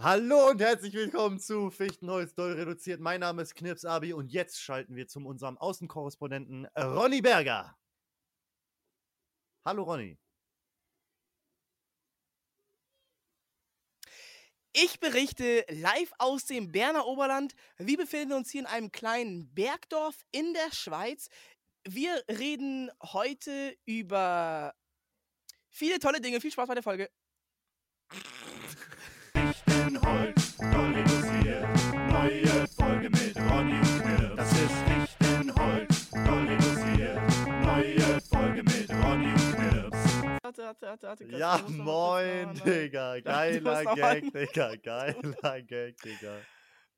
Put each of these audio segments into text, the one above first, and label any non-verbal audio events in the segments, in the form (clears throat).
Hallo und herzlich willkommen zu Fichtenholz doll reduziert. Mein Name ist Knips Abi und jetzt schalten wir zu unserem Außenkorrespondenten Ronny Berger. Hallo Ronny. Ich berichte live aus dem Berner Oberland. Wir befinden uns hier in einem kleinen Bergdorf in der Schweiz. Wir reden heute über viele tolle Dinge. Viel Spaß bei der Folge. (laughs) Fichtenholz, doll reduziert. Neue Folge mit Ronny und Knirps. Das ist Fichtenholz, doll reduziert. Neue Folge mit Ronny und Knirps. Warte, warte, warte, warte. kurz, Ja, ich noch moin, noch- Digga. (laughs) musst Geiler noch Gag, Digga. (laughs) Geiler Gag, Digga.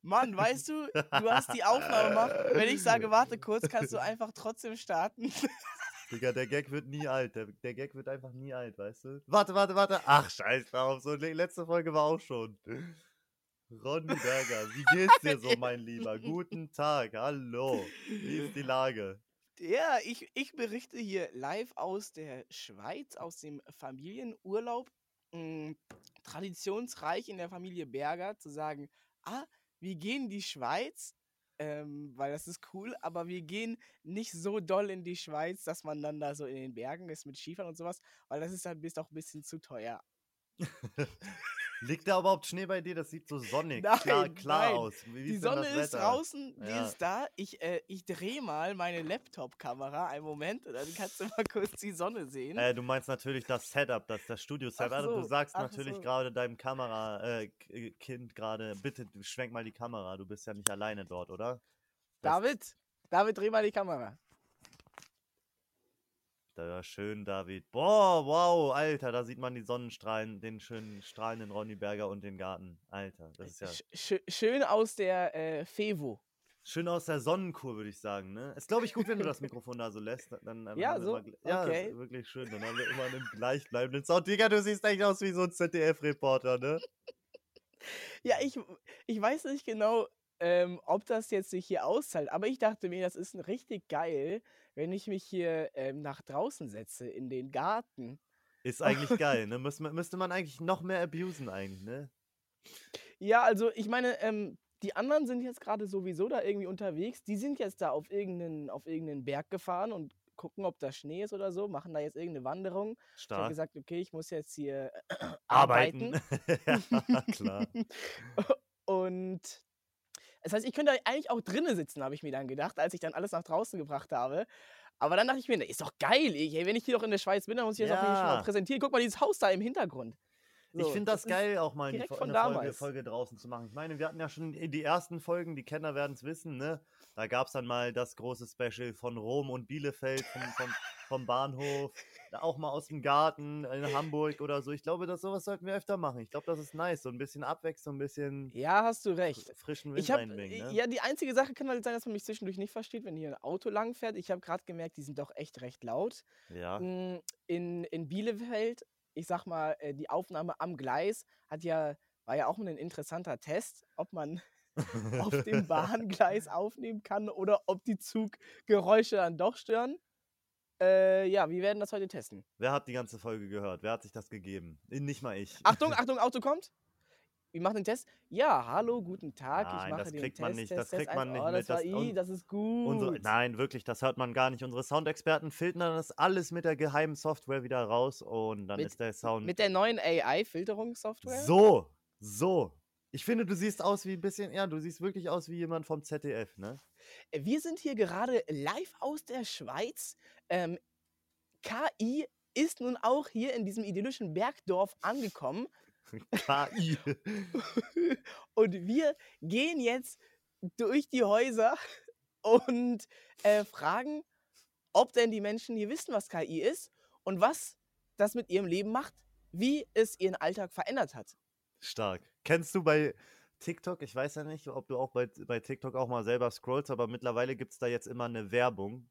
Mann, weißt du, du hast die Aufnahme gemacht. Wenn ich sage, warte kurz, kannst du einfach trotzdem starten. (laughs) Digga, der Gag wird nie alt. Der, der Gag wird einfach nie alt, weißt du? Warte, warte, warte. Ach, scheiß drauf. So, le- letzte Folge war auch schon. Ronny Berger, wie geht's dir so, mein Lieber? Guten Tag, hallo. Wie ist die Lage? Ja, ich, ich berichte hier live aus der Schweiz, aus dem Familienurlaub. Mm, traditionsreich in der Familie Berger zu sagen, ah, wir gehen in die Schweiz, ähm, weil das ist cool, aber wir gehen nicht so doll in die Schweiz, dass man dann da so in den Bergen ist mit Skifahren und sowas, weil das ist dann bis auch ein bisschen zu teuer. (laughs) Liegt da überhaupt Schnee bei dir? Das sieht so sonnig, Nein, klar, klar nein. aus. Wie Die ist Sonne ist draußen, die Ja. ist da. Ich, äh, ich drehe mal meine Laptop-Kamera. Einen Moment, dann kannst du mal kurz die Sonne sehen. Äh, du meinst natürlich das Setup, das, das Studio-Setup. Du so, sagst ach natürlich so. gerade deinem Kamera-Kind gerade, bitte schwenk mal die Kamera, du bist ja nicht alleine dort, oder? Das- David, David, dreh mal die Kamera. Da schön, David. Boah, wow, Alter, da sieht man die Sonnenstrahlen, den schönen strahlenden Ronny Berger und den Garten. Alter, das ist ja Sch schö- schön aus der äh, Fevo. schön aus der Sonnenkur, würde ich sagen, ne? Ist, glaube ich, gut, wenn du das (laughs) Mikrofon da so lässt. Dann, dann Ja, so? Immer, ja, Okay. ist wirklich schön. Dann haben wir immer einen gleichbleibenden Sound. Digga, du siehst echt aus wie so ein ZDF-Reporter, ne? (laughs) Ja, ich, ich weiß nicht genau, ähm, ob das jetzt sich hier auszahlt, aber ich dachte mir, das ist richtig geil, wenn ich mich hier ähm, nach draußen setze, in den Garten. Ist (laughs) eigentlich geil, ne? Müsste, man- müsste man eigentlich noch mehr abusen, eigentlich, ne? Ja, also ich meine, ähm, die anderen sind jetzt gerade sowieso da irgendwie unterwegs. Die sind jetzt da auf irgendeinen, auf irgendeinen Berg gefahren und gucken, ob da Schnee ist oder so, machen da jetzt irgendeine Wanderung. Ich habe Stark. gesagt, okay, ich muss jetzt hier Arbeiten. arbeiten. (laughs) ja, klar. (laughs) Und das heißt, ich könnte eigentlich auch drinnen sitzen, habe ich mir dann gedacht, als ich dann alles nach draußen gebracht habe. Aber dann dachte ich mir, ist doch geil. Ich, ey, wenn ich hier doch in der Schweiz bin, dann muss ich das auch wenigstens mal Ja. präsentieren. Guck mal, dieses Haus da im Hintergrund. ich So, finde das, ist- geil, auch mal eine, Folge. Folge draußen zu machen. Ich meine, wir hatten ja schon in die ersten Folgen, die Kenner werden es wissen, ne? Da gab es dann mal das große Special von Rom und Bielefeld, vom, vom, vom Bahnhof, auch mal aus dem Garten in Hamburg oder so. Ich glaube, das sowas sollten wir öfter machen. Ich glaube, das ist nice. So ein bisschen Abwechslung, ein bisschen Ja, hast du recht. frischen Wind Ich habe, reinbringen, ne? ja, die einzige Sache kann halt sein, dass man mich zwischendurch nicht versteht, wenn hier ein Auto lang fährt. Ich habe gerade gemerkt, die sind doch echt recht laut. Ja. Mm, In, in Bielefeld, ich sag mal, äh, die Aufnahme am Gleis hat ja, war ja auch ein interessanter Test, ob man auf dem (laughs) Bahngleis aufnehmen kann oder ob die Zuggeräusche dann doch stören. Äh, ja, wir werden das heute testen. Wer hat die ganze Folge gehört? Wer hat sich das gegeben? Nicht mal ich. Achtung, (laughs) Achtung, Auto kommt. Wir machen den Test. Ja, hallo, guten Tag. ich Nein, mache das den kriegt Test. man nicht, das Test, Test, kriegt man eins. nicht oh, mit, Das das- I, das ist gut. Unsere, nein, wirklich, das hört man gar nicht. Unsere Soundexperten filtern das alles mit der geheimen Software wieder raus und dann Mit- ist der Sound Mit der neuen AI-Filterungssoftware? so, so. Ich finde, du siehst aus wie ein bisschen, ja, du siehst wirklich aus wie jemand vom ZDF, ne? Wir sind hier gerade live aus der Schweiz. Ähm, KI ist nun auch hier in diesem idyllischen Bergdorf angekommen. (laughs) KI. (laughs) Und wir gehen jetzt durch die Häuser und äh, fragen, ob denn die Menschen hier wissen, was KI ist und was das mit ihrem Leben macht, wie es ihren Alltag verändert hat. Stark. Kennst du bei TikTok, ich weiß ja nicht, ob du auch bei, bei TikTok auch mal selber scrollst, aber mittlerweile gibt es da jetzt immer eine Werbung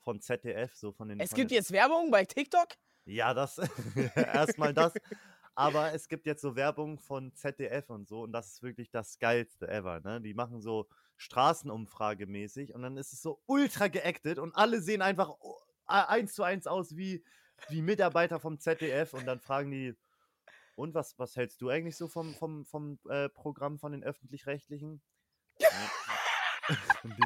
von ZDF, so von den. Es von gibt den, jetzt Werbung bei TikTok. Ja, das. (laughs) (laughs) Erstmal das. Aber es gibt jetzt so Werbung von ZDF und so und das ist wirklich das geilste ever. Ne? Die machen so Straßenumfragemäßig und dann ist es so ultra geactet und alle sehen einfach o- a- eins zu eins aus wie, wie Mitarbeiter vom ZDF und dann fragen die, Und was, was hältst du eigentlich so vom, vom, vom äh, Programm von den Öffentlich-Rechtlichen? (laughs)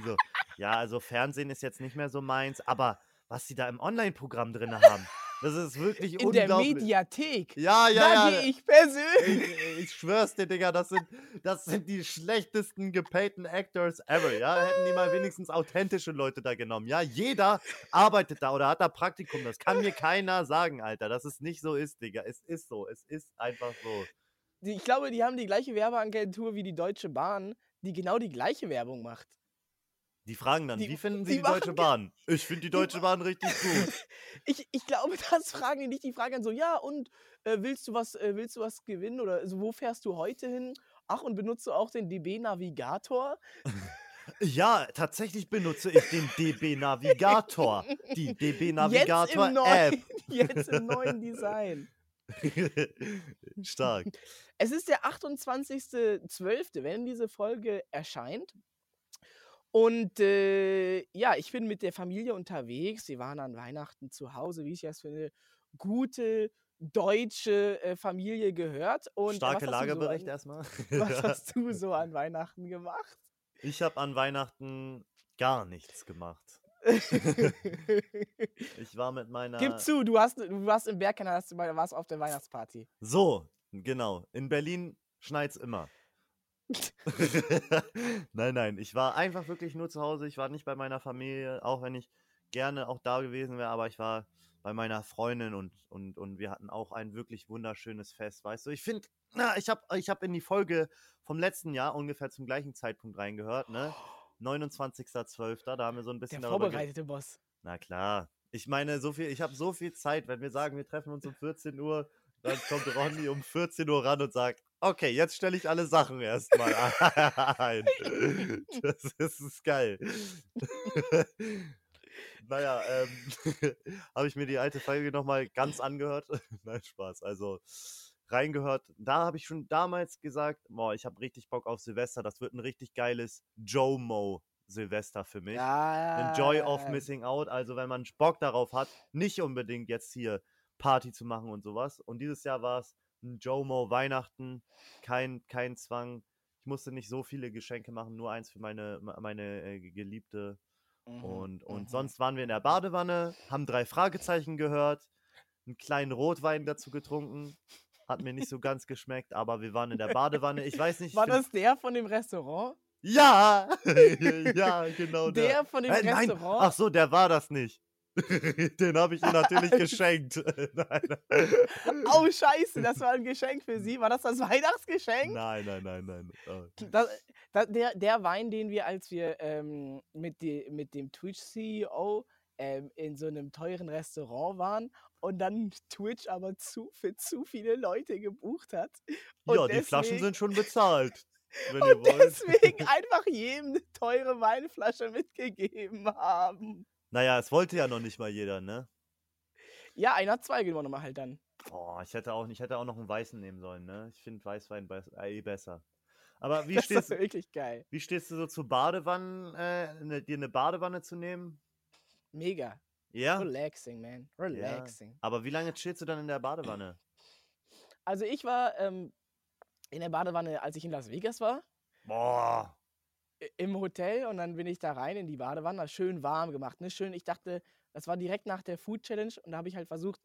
So, ja, also Fernsehen ist jetzt nicht mehr so meins, aber was sie da im Online-Programm drin haben, das ist wirklich In der unglaublich. Mediathek. ja, ja, da ja. gehe ich persönlich. Ich, ich schwör's dir, Digga, das sind, das sind die schlechtesten gepayten Actors ever, ja? Hätten die mal wenigstens authentische Leute da genommen, ja? Jeder arbeitet da oder hat da Praktikum, das kann mir keiner sagen, Alter, dass es nicht so ist, Digga. Es ist so, es ist einfach so. Ich glaube, die haben die gleiche Werbeagentur wie die Deutsche Bahn, die genau die gleiche Werbung macht. Die fragen dann, Die- wie finden die Sie die Deutsche machen- Bahn? Ich finde die die Deutsche Bahn richtig gut. (laughs) Ich, ich glaube, das fragen die nicht. Die fragen dann so, ja, und äh, willst du was, äh, willst du was gewinnen? Oder also, wo fährst du heute hin? Ach, und benutzt du auch den DB Navigator? (laughs) Ja, tatsächlich benutze ich den DB Navigator. Die DB (laughs) Jetzt Navigator App. neuen, jetzt im neuen Design. Stark. Es ist der 28.12., wenn diese Folge erscheint. Und äh, ja, ich bin mit der Familie unterwegs. Wir waren an Weihnachten zu Hause, wie ich das für eine gute deutsche äh, Familie gehört. Und Starke du so erstmal. (laughs) (laughs) Was hast du so an Weihnachten gemacht? Ich habe an Weihnachten gar nichts gemacht. (laughs) Ich war mit meiner. Gib zu, du, hast, du warst im Bergkanal, warst auf der Weihnachtsparty. So, genau. In Berlin schneit's immer. (laughs) nein, nein. Ich war einfach wirklich nur zu Hause. Ich war nicht bei meiner Familie, auch wenn ich gerne auch da gewesen wäre, aber ich war bei meiner Freundin und, und, und wir hatten auch ein wirklich wunderschönes Fest, weißt du? Ich finde, na, ich habe ich hab in die Folge vom letzten Jahr ungefähr zum gleichen Zeitpunkt reingehört, ne? (gasps) 29.12., da haben wir so ein Der bisschen ge- vorbereitete Boss. Na klar. Ich meine, so viel, ich habe so viel Zeit, wenn wir sagen, wir treffen uns um 14 Uhr, dann kommt Ronny um 14 Uhr ran und sagt, okay, jetzt stelle ich alle Sachen erstmal ein. (laughs) (laughs) Das ist, ist geil. (laughs) naja, ähm, habe ich mir die alte Folge nochmal ganz angehört. Nein, Spaß. Also reingehört. Da habe ich schon damals gesagt, boah, ich habe richtig Bock auf Silvester. Das wird ein richtig geiles Joe-Mo Silvester für mich Ja. den Joy of Missing Out. Also wenn man Bock darauf hat, nicht unbedingt jetzt hier Party zu machen und sowas. Und dieses Jahr war es ein Jomo Weihnachten, kein, kein Zwang. Ich musste nicht so viele Geschenke machen, nur eins für meine, me- meine äh, Geliebte. Mhm, Und, und mhm. sonst waren wir in der Badewanne, haben drei Fragezeichen gehört, einen kleinen Rotwein dazu getrunken. Hat mir nicht so ganz geschmeckt, aber wir waren in der Badewanne. Ich weiß nicht. ich War das der von dem Restaurant? Ja! (laughs) ja, genau der. Der von dem Äh, nein, Restaurant? ach so, der war das nicht. (laughs) Den habe ich ihm natürlich geschenkt. (laughs) nein, Oh, scheiße, das war ein Geschenk für Sie. War das das Weihnachtsgeschenk? nein, nein, nein, nein. Oh. Das, das, der, der Wein, den wir, als wir ähm, mit, de, mit dem Twitch-CEO ähm, in so einem teuren Restaurant waren und dann Twitch aber zu, für zu viele Leute gebucht hat. Und Ja, die Flaschen sind schon bezahlt. (laughs) Wenn ihr Und deswegen einfach jedem eine teure Weinflasche mitgegeben haben. Naja, es wollte ja noch nicht mal jeder, ne? Ja, einer hat zwei genommen halt dann. Boah, ich hätte auch, ich hätte auch noch einen weißen nehmen sollen, ne? Ich finde Weißwein be eh besser. Aber (laughs) wie Das ist stehst, wirklich geil. wie stehst du so zu Badewannen, äh, ne, dir eine Badewanne zu nehmen? Mega. Ja? Relaxing, man. Relaxing. Aber wie lange chillst du dann in der Badewanne? Also ich war ähm, in der Badewanne, als ich in Las Vegas war, Boah. Im Hotel und dann bin ich da rein in die Badewanne, schön warm gemacht, ne? Schön, ich dachte, das war direkt nach der Food Challenge und da habe ich halt versucht,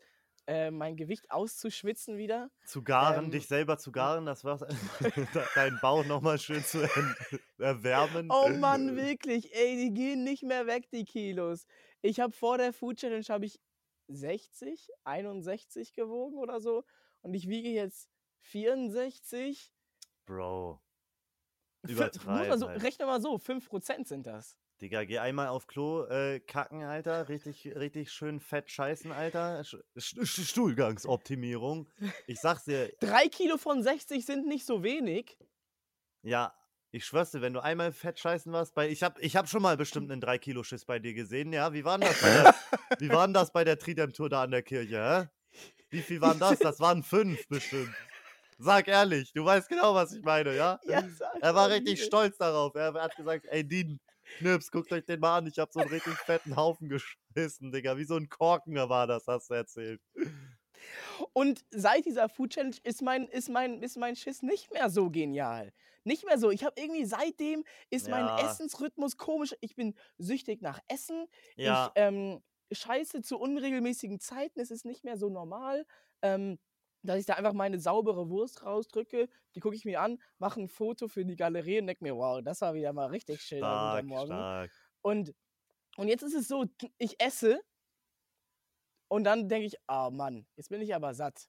äh, mein Gewicht auszuschwitzen wieder. Zu garen, Ähm, dich selber zu garen, das war's. (laughs) De- Deinen Bauch nochmal schön zu en- (laughs) erwärmen. Oh (laughs) Mann, wirklich, ey, die gehen nicht mehr weg, die Kilos. Ich habe vor der Food Challenge habe ich 60, 61 gewogen oder so und ich wiege jetzt 64. Bro. F- Muss Übertreib so, halt. rechne mal so, 5% sind das. Digga, geh einmal auf Klo, äh, kacken, Alter. Richtig, richtig schön fett scheißen, Alter. Sch Sch Stuhlgangsoptimierung. Ich sag's dir, (laughs) Drei Kilo von 60 sind nicht so wenig. ja, ich schwör's dir, wenn du einmal fett scheißen warst, bei, ich hab, ich hab schon mal bestimmt einen 3-Kilo-Schiss bei dir gesehen, ja? Wie war denn das bei der, (laughs) wie war das bei der Trident-Tour da an der Kirche, hä? Wie viel waren das? Das waren fünf bestimmt. Sag ehrlich, du weißt genau, was ich meine, ja? (laughs) Ja, Er war richtig wie- stolz darauf. Er hat gesagt, ey Dean, Knips, guckt euch den mal an. Ich hab so einen richtig fetten Haufen geschissen, Digga. Wie so ein Korken war das, hast du erzählt. Und seit dieser Food Challenge ist mein, ist mein, ist mein Schiss nicht mehr so genial. Nicht mehr so. Ich habe irgendwie seitdem ist mein Ja. Essensrhythmus komisch. Ich bin süchtig nach Essen. Ja, Ich ähm, scheiße zu unregelmäßigen Zeiten. Es ist nicht mehr so normal. Ähm, dass ich da einfach meine saubere Wurst rausdrücke, die gucke ich mir an, mache ein Foto für die Galerie und denke mir, wow, das war wieder mal richtig schön stark, Morgen. stark. Und, und jetzt ist es so, ich esse und dann denke ich, oh Mann, jetzt bin ich aber satt.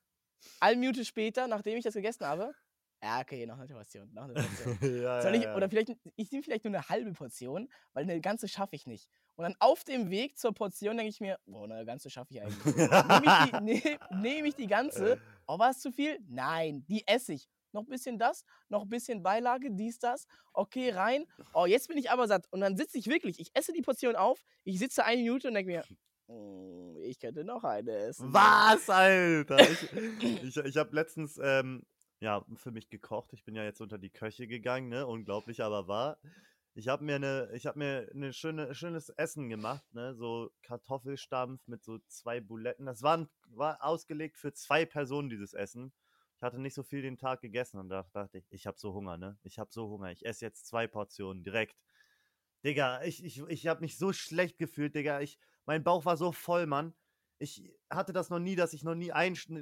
Eine Minute später, nachdem ich das gegessen habe, ja, okay, noch eine Portion, noch eine Portion. (laughs) ja, Soll ja, ich, ja. oder vielleicht, ich nehme vielleicht nur eine halbe Portion, weil eine ganze schaffe ich nicht. Und dann auf dem Weg zur Portion denke ich mir, boah, eine ganze schaffe ich eigentlich. Nehme ich, die, (laughs) nehm, nehm ich die ganze, oh, war es zu viel? Nein, die esse ich. Noch ein bisschen das, noch ein bisschen Beilage, dies, das. Okay, rein. Oh, jetzt bin ich aber satt. Und dann sitze ich wirklich, ich esse die Portion auf, ich sitze eine Minute und denke mir, "Mm, ich könnte noch eine essen. Was, Alter? Ich, (coughs) ich, ich habe letztens ähm, ja, für mich gekocht. Ich bin ja jetzt unter die Köche gegangen, ne? Unglaublich, aber wahr. Ich habe mir eine, ich habe mir eine schöne, schönes Essen gemacht, ne? So Kartoffelstampf mit so zwei Buletten. Das war, war ausgelegt für zwei Personen, dieses Essen. Ich hatte nicht so viel den Tag gegessen und da dachte ich, ich habe so Hunger, ne? Ich habe so Hunger. Ich esse jetzt zwei Portionen direkt. Digga, ich, ich, ich habe mich so schlecht gefühlt, Digga. Ich, mein Bauch war so voll, Mann. Ich hatte das noch nie, dass ich noch nie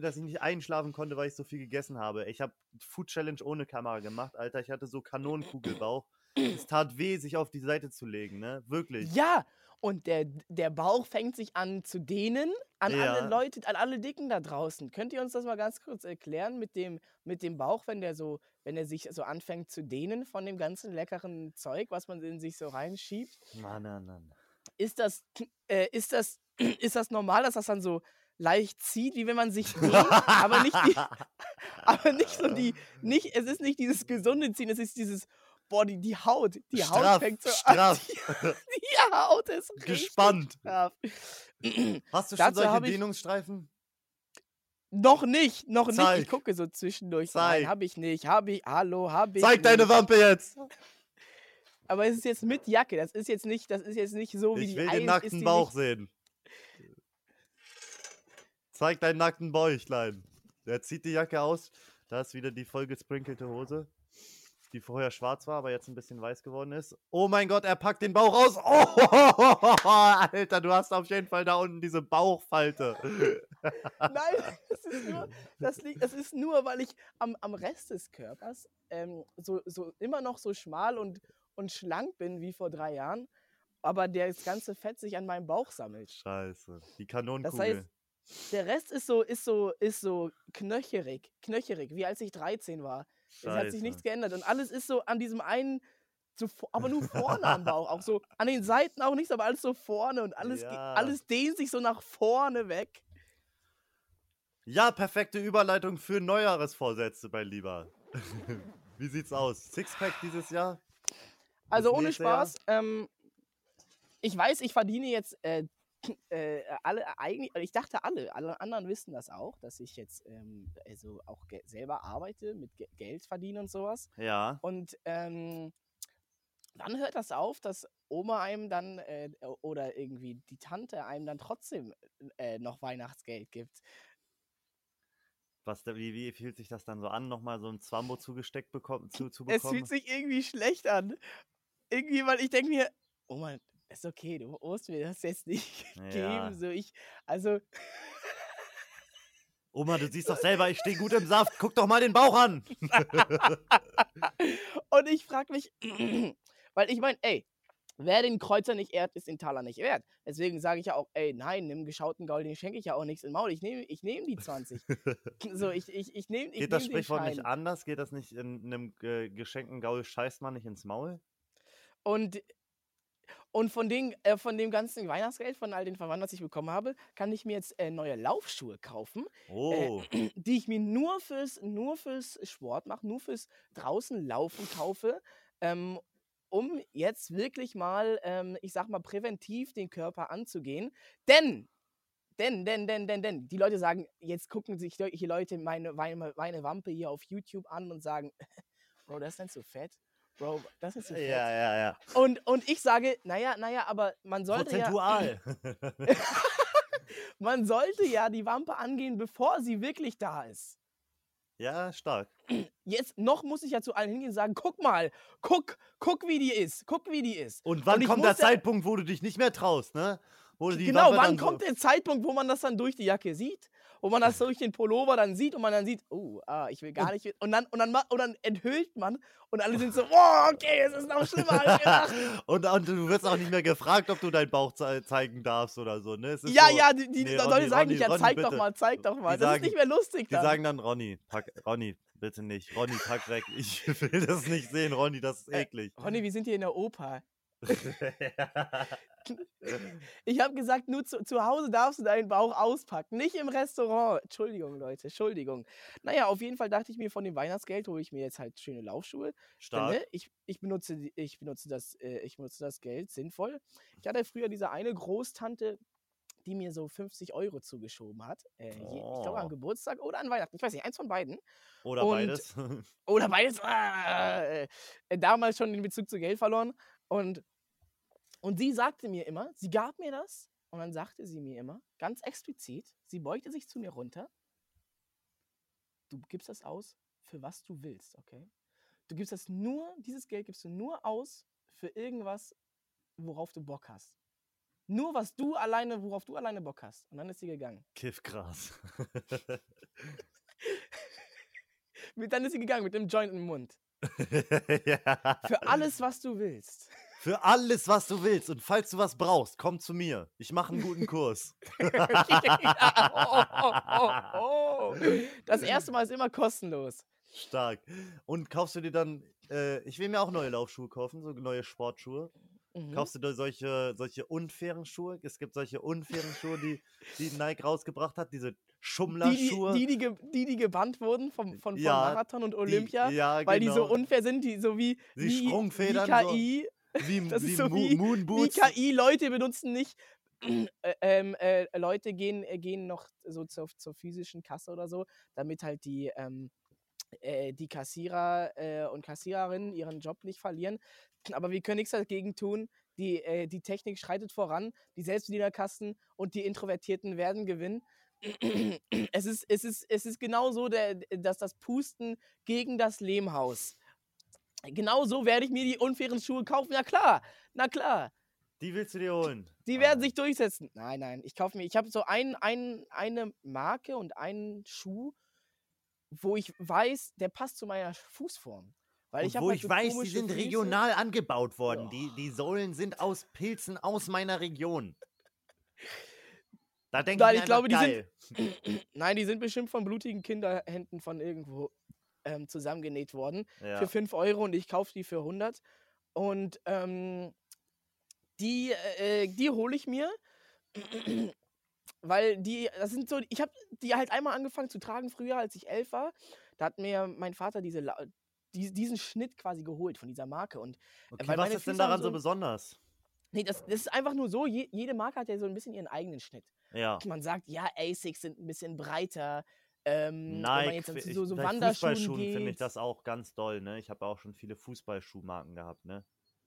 dass ich nicht einschlafen konnte, weil ich so viel gegessen habe. Ich habe Food Challenge ohne Kamera gemacht, Alter. Ich hatte so Kanonenkugelbauch. Es tat weh, sich auf die Seite zu legen, ne? Wirklich. Ja, und der, der Bauch fängt sich an zu dehnen an Ja. alle Leute, an alle Dicken da draußen. Könnt ihr uns das mal ganz kurz erklären mit dem, mit dem Bauch, wenn der so, wenn er sich so anfängt zu dehnen von dem ganzen leckeren Zeug, was man in sich so reinschiebt? Mann, Mann, Mann. Ist das, äh, ist das, (clears throat) ist das normal, dass das dann so leicht zieht, wie wenn man sich (laughs) dehnt, aber nicht die, (laughs) aber nicht so die, nicht, es ist nicht dieses gesunde Ziehen, es ist dieses, boah, die, die Haut, die Haut Straff, fängt so straff. an, (laughs) die, die Haut ist richtig Gespannt. straff. Hast du schon solche ich- Dehnungsstreifen? Noch nicht, noch nicht. Zeig. Ich gucke so zwischendurch. Zeig. Nein, hab ich nicht. Hab ich, hallo, hab ich Zeig deine nicht. Wampe jetzt! (laughs) Aber es ist jetzt mit Jacke. Das ist jetzt nicht, das ist jetzt nicht so wie Ich die will eigentlich den nackten Bauch nicht- sehen. Zeig deinen nackten Bäuchlein. Der zieht die Jacke aus. Da ist wieder die voll gesprinkelte Hose, die vorher schwarz war, aber jetzt ein bisschen weiß geworden ist. Oh mein Gott, er packt den Bauch aus. Oh, (laughs) Alter, du hast auf jeden Fall da unten diese Bauchfalte. Nein, (laughs) das ist nur, das, liegt, das ist nur, weil ich am, am Rest des Körpers ähm, so, so immer noch so schmal und, und schlank bin wie vor drei Jahren, aber das ganze Fett sich an meinem Bauch sammelt. Scheiße. Die Kanonenkugel. Der Rest ist so, ist so, ist so knöcherig, knöcherig, wie als ich 13 war. Es hat sich Scheiße. nichts geändert. Und alles ist so an diesem einen, so, aber nur vorne am (laughs) Bauch. Auch so an den Seiten auch nichts, aber alles so vorne. Und alles, Ja. alles dehnt sich so nach vorne weg. Ja, perfekte Überleitung für Neujahresvorsätze, mein Lieber. (laughs) Wie sieht's aus? Sixpack dieses Jahr? Also ohne? Spaß. Ähm, ich weiß, ich verdiene jetzt äh, (laughs) äh, alle eigentlich, ich dachte alle, alle anderen wissen das auch, dass ich jetzt ähm, also auch selber arbeite, mit Ge Geld verdiene und sowas. Ja. Und ähm, wann hört das auf, dass Oma einem dann äh, oder irgendwie die Tante einem dann trotzdem äh, noch Weihnachtsgeld gibt? Was, wie, wie fühlt sich das dann so an, nochmal so ein Zwambo zugesteckt bekommen, zu, zu Es bekommen? fühlt sich irgendwie schlecht an. Irgendwie, weil ich denke mir, Oma, ist okay, du musst mir das jetzt nicht (laughs) Ja. geben. So ich, also Oma, du siehst doch (laughs) selber, ich stehe gut im Saft. Guck doch mal den Bauch an. Und ich frage mich, (clears throat) weil ich meine, ey, wer den Kreuzer nicht ehrt, ist den Taler nicht wert. Deswegen sage ich ja auch, ey, nein, nimm geschauten Gaul, den schenke ich ja auch nichts in Maul. Ich nehme ich nehm die 20. (laughs) so, ich, ich, ich nehme ich Geht das nehm den Sprichwort nicht anders? Geht das nicht in einem äh, geschenkten Gaul scheißt man nicht ins Maul? Und, und von, den, äh, von dem ganzen Weihnachtsgeld, von all den Verwandten, was ich bekommen habe, kann ich mir jetzt äh, neue Laufschuhe kaufen, Oh, (clears throat) die ich mir nur fürs, nur fürs Sport mache, nur fürs draußen laufen kaufe, ähm, um jetzt wirklich mal, ähm, ich sag mal, präventiv den Körper anzugehen. Denn, denn, denn, denn, denn, denn, die Leute sagen, jetzt gucken sich hier Leute meine, meine, meine Wampe hier auf YouTube an und sagen, (laughs) Bro, das ist nicht so fett. Bro, das ist so ja, fett. ja, ja. Und, und ich sage, naja, naja, aber man sollte ja, Prozentual. (laughs) (laughs) man sollte ja die Wampe angehen, bevor sie wirklich da ist. Ja, stark. Jetzt noch muss ich ja zu allen hingehen und sagen, guck mal, guck, guck, wie die ist, guck, wie die ist. Und wann ich kommt der ja- Zeitpunkt, wo du dich nicht mehr traust, ne? Genau, wann dann so- kommt der Zeitpunkt, wo man das dann durch die Jacke sieht? Wo man das durch den Pullover dann sieht und man dann sieht, oh, ah, ich will gar nicht. Und dann, und dann, und dann enthüllt man und alle sind so, oh, okay, es ist noch schlimmer als gedacht. (laughs) und, und du wirst auch nicht mehr gefragt, ob du deinen Bauch ze zeigen darfst oder so, ne? Ja, so, ja, die, die nee, Leute Ronny, sagen Ronny, nicht, ja, Ronny, zeig doch bitte. mal, zeig doch mal. Die das sagen- ist nicht mehr lustig Die dann. sagen dann, Ronny, pack, Ronny, bitte nicht. Ronny, pack weg. Ich (laughs) will das nicht sehen, Ronny, das ist Äh, eklig. Ronny, wir sind hier in der Oper. (laughs) Ich habe gesagt, nur zu, zu Hause darfst du deinen Bauch auspacken, nicht im Restaurant. Entschuldigung, Leute, Entschuldigung. Naja, auf jeden Fall dachte ich mir, von dem Weihnachtsgeld hole ich mir jetzt halt schöne Laufschuhe. Denn, Stark. ne, ich, ich, benutze, ich, benutze das, äh, ich benutze das Geld sinnvoll. Ich hatte früher diese eine Großtante, die mir so 50 Euro zugeschoben hat. Äh, je, ich glaube an Oh. Geburtstag oder an Weihnachten. Ich weiß nicht, eins von beiden. Oder und- beides. (laughs) Oder beides. Ah, äh, damals schon den Bezug zu Geld verloren. Und, und sie sagte mir immer, sie gab mir das. Und dann sagte sie mir immer, ganz explizit, sie beugte sich zu mir runter. Du gibst das aus, für was du willst, okay? Du gibst das nur, dieses Geld gibst du nur aus für irgendwas, worauf du Bock hast. Nur was du alleine, worauf du alleine Bock hast. Und dann ist sie gegangen. Kiffgras. (laughs) Mit, dann ist sie gegangen mit dem Joint im Mund. (laughs) ja. Für alles, was du willst. Für alles, was du willst. Und falls du was brauchst, komm zu mir. Ich mache einen guten Kurs. oh, oh, oh, oh. Das erste Mal ist immer kostenlos. Stark. Und kaufst du dir dann, äh, ich will mir auch neue Laufschuhe kaufen, so neue Sportschuhe. Mhm. Kaufst du dir solche, solche unfairen Schuhe? Es gibt solche unfairen Schuhe, die, die Nike rausgebracht hat, diese die, die, Schummlerschuhe. die, die, ge- die, die gebannt wurden vom, von, von Ja, Marathon und die- Olympia, ja, weil die so genau. unfair sind, die so wie, Die wie, wie so. Wie, (laughs) das ist wie, so wie- wie Boots. KI, Leute benutzen nicht, äh, ähm, äh, Leute gehen, äh, gehen noch so zur, zur physischen Kasse oder so, damit halt die, ähm, äh, die Kassierer äh, und Kassiererinnen ihren Job nicht verlieren. Aber wir können nichts dagegen tun. Die, äh, die Technik schreitet voran, die Selbstbedienerkassen und die Introvertierten werden gewinnen. (clears throat) Es ist, es ist, es ist genau so, der, dass das Pusten gegen das Lehmhaus. Genau so werde ich mir die unfairen Schuhe kaufen. Ja klar, na klar. Die willst du dir holen. Die werden Ah. sich durchsetzen. Nein, nein, ich kaufe mir, ich habe so ein, ein, eine Marke und einen Schuh, wo ich weiß, der passt zu meiner Fußform. Weil ich wo halt ich so weiß, die sind Füße. regional angebaut worden. Oh. Die, die Sohlen sind aus Pilzen aus meiner Region. Da denke ich, ich glaube, einfach, die sind- geil. (clears throat) Nein, die sind bestimmt von blutigen Kinderhänden von irgendwo ähm, zusammengenäht worden. Ja. Für 5 Euro und ich kaufe die für 100. Und ähm, die, äh, die hole ich mir, weil die, das sind so, ich habe die halt einmal angefangen zu tragen früher, als ich elf war. Da hat mir mein Vater diese, die, diesen Schnitt quasi geholt von dieser Marke. Und Okay, weil was ist denn Füße daran so so- besonders? nee, das, das ist einfach nur so, je, jede Marke hat ja so ein bisschen ihren eigenen Schnitt. Ja. Man sagt, ja, Asics sind ein bisschen breiter. Ähm, ich, so, so Fußballschuhen finde ich das auch ganz doll, ne? Ich habe auch schon viele Fußballschuhmarken gehabt, ne?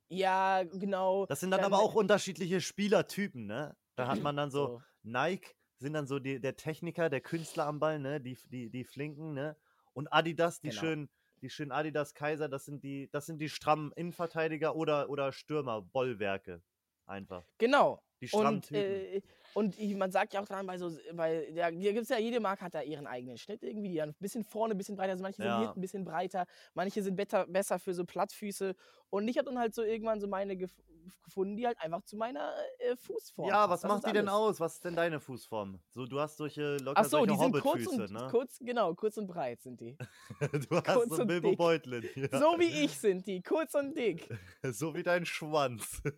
Ja, genau. Das sind dann, Dann- aber auch unterschiedliche Spielertypen, ne? Da hat man dann so, (laughs) So. Nike sind dann so die, der Techniker, der Künstler am Ball, ne? Die, die, die Flinken, ne? Und Adidas, die Genau. schönen, die schönen Adidas Kaiser, das sind die, das sind die strammen Innenverteidiger oder, oder Stürmer, Bollwerke. Einfach. Genau. Die strammen Und, äh, und ich, man sagt ja auch dran, bei so, bei, hier gibt es ja, jede Marke hat da ihren eigenen Schnitt irgendwie, die dann ein bisschen vorne, ein bisschen breiter sind, manche Ja. sind hinten ein bisschen breiter, manche sind better, besser für so Plattfüße. Und ich habe dann halt so irgendwann so meine gef gefunden, die halt einfach zu meiner äh, Fußform. ja, was Das macht die denn alles. aus? Was ist denn deine Fußform? So, du hast solche locker Ach so, solche die sind kurz und ne? kurz, genau, kurz und breit sind die. (laughs) du hast kurz so Bilbo dick. Beutlin. Ja. So wie ich sind die, kurz und dick. (laughs) so wie dein Schwanz. (laughs)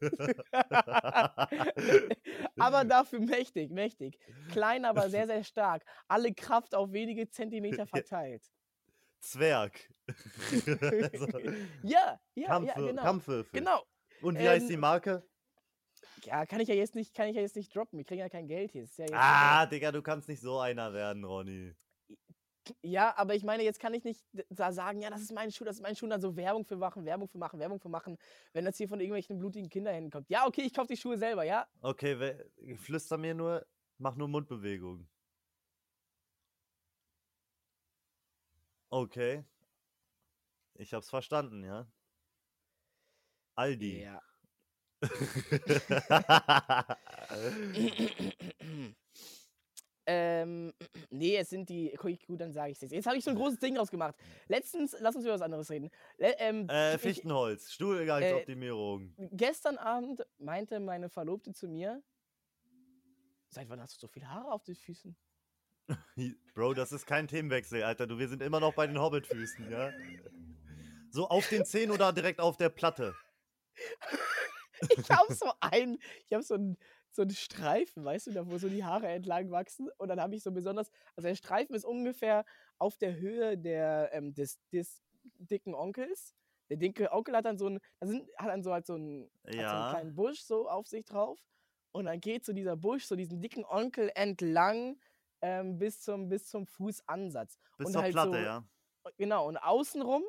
aber (laughs) dafür mächtig, mächtig. Klein, aber sehr, sehr stark. Alle Kraft auf wenige Zentimeter verteilt. Zwerg. (laughs) so, (laughs) Ja, ja, Kampf, ja, genau. Kampfwürfel. Genau. Und wie heißt Ähm, die Marke? Ja, kann ich ja jetzt nicht, kann ich ja jetzt nicht droppen. Wir kriegen ja kein Geld hier. Ja, Ah, Digga, du kannst nicht so einer werden, Ronny. Ja, aber ich meine, jetzt kann ich nicht da sagen, ja, das ist mein Schuh, das ist mein Schuh, und dann so Werbung für machen, Werbung für machen, Werbung für machen, wenn das hier von irgendwelchen blutigen Kinderhänden kommt. Ja, okay, ich kaufe die Schuhe selber, ja. Okay, flüster mir nur, Mach nur Mundbewegungen. Okay. Ich hab's verstanden, ja. Aldi. Ja. (laughs) (laughs) (laughs) ähm, (clears throat) nee, es sind die. Ich- Gut, dann sage ich es. Jetzt habe ich so ein großes Ding rausgemacht. Letztens, lass uns über was anderes reden. Le ähm, äh, ich- Fichtenholz, Stuhlgangsoptimierung. Gestern Abend meinte meine Verlobte zu mir: Seit wann hast du so viele Haare auf den Füßen? (laughs) Bro, das ist kein Themenwechsel, Alter. Du, wir sind immer noch bei den Hobbitfüßen, ja. So auf den Zehen oder direkt auf der Platte? (laughs) Ich habe so einen, ich habe so einen, so einen Streifen, weißt du, da wo so die Haare entlang wachsen. Und dann habe ich so besonders, also der Streifen ist ungefähr auf der Höhe der, ähm, des, des dicken Onkels. Der dicke Onkel hat dann so einen, da sind, hat dann so halt so einen, hat so einen Ja. kleinen Busch so auf sich drauf. Und dann geht so dieser Busch, so diesen dicken Onkel entlang ähm, bis, zum, bis zum Fußansatz. Bis Und zur halt Platte, so- ja. Genau, und außenrum,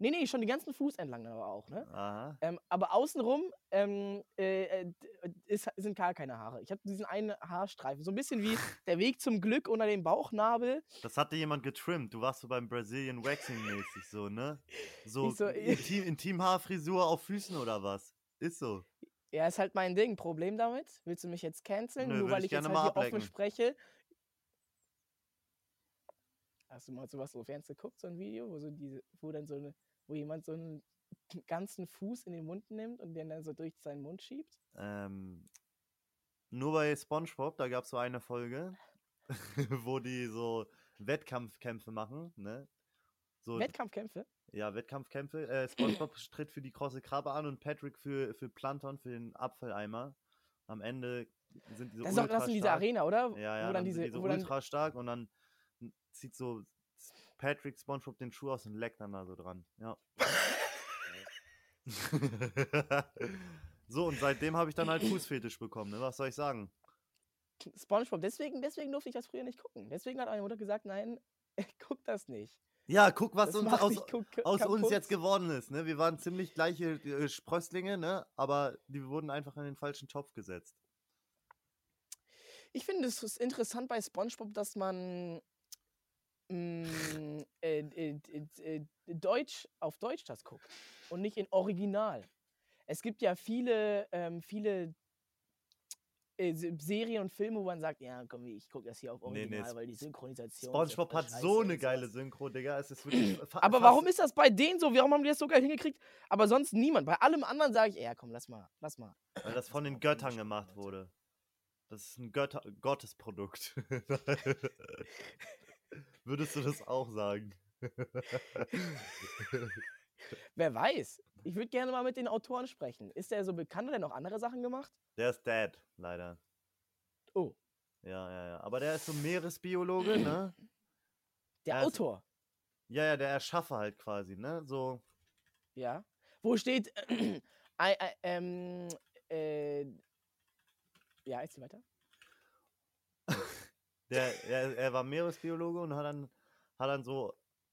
nee, nee, schon den ganzen Fuß entlang aber auch, ne? Aha. Ähm, aber außenrum ähm, äh, äh, äh, ist, sind gar keine Haare. Ich habe diesen einen Haarstreifen. So ein bisschen wie (laughs) der Weg zum Glück unter dem Bauchnabel. Das hatte jemand getrimmt. Du warst so beim Brazilian Waxing mäßig so, ne? So, so, Intim, Intimhaarfrisur auf Füßen oder was? Ist so. Ja, ist halt mein Ding. Problem damit? Willst du mich jetzt canceln? Nö, Nur weil ich ich jetzt halt mal hier offen spreche. Hast du mal sowas so Fernsehen geguckt, so ein Video, wo so diese, wo dann so eine, wo jemand so einen (laughs) ganzen Fuß in den Mund nimmt und den dann so durch seinen Mund schiebt? Ähm, nur bei SpongeBob, da gab es so eine Folge, (laughs) wo die so Wettkampfkämpfe machen, ne? So, Wettkampfkämpfe? ja, Wettkampfkämpfe. Äh, SpongeBob (clears throat) tritt für die krosse Krabbe an und Patrick für, für Planton, für den Apfeleimer. Am Ende sind die so Das ist ultra das in dieser. Arena, oder? Ja, ja, wo dann sind diese, die so wo dann, ultra stark und dann zieht so Patrick SpongeBob den Schuh aus und leckt dann da so dran. Ja. (laughs) so, und seitdem habe ich dann halt (clears throat) Fußfetisch bekommen, ne? Was soll ich sagen? SpongeBob. Deswegen, deswegen durfte ich das früher nicht gucken. Deswegen hat meine Mutter gesagt, nein, (laughs) guck das nicht. Ja, guck, was uns aus, aus uns jetzt geworden ist, ne? Wir waren ziemlich gleiche äh, Sprösslinge, ne? Aber die wurden einfach in den falschen Topf gesetzt. Ich finde es interessant bei SpongeBob, dass man mm, äh, äh, äh, Deutsch auf Deutsch das guckt und nicht in Original. Es gibt ja viele, ähm, viele Se- Serien und Filme, wo man sagt, ja, komm, ich gucke das hier auf Nee, nee, Original, Sp- weil die Synchronisation. SpongeBob hat so eine geile. Synchro, Digga. Es ist wirklich. Aber warum ist das bei denen so? Warum haben die das so geil hingekriegt? Aber sonst niemand. Bei allem anderen sage ich, ja, komm, lass mal, lass mal. Weil das von den Göttern gemacht wurde. Das ist ein Götter Gottesprodukt. (laughs) (laughs) (laughs) Würdest du das auch sagen? Wer weiß? Ich würde gerne mal mit den Autoren sprechen. Ist der so bekannt? Hat er noch andere Sachen gemacht? Der ist dead, leider. Oh, Ja, ja, ja. Aber der ist so Meeresbiologe, ne? der Also- Autor. Ja, ja, der Erschaffer halt quasi, ne? So. Ja. Wo steht. Äh, (clears throat) äh, ähm, äh, ja, jetzt weiter. Der, er, er war Meeresbiologe und hat dann, hat dann so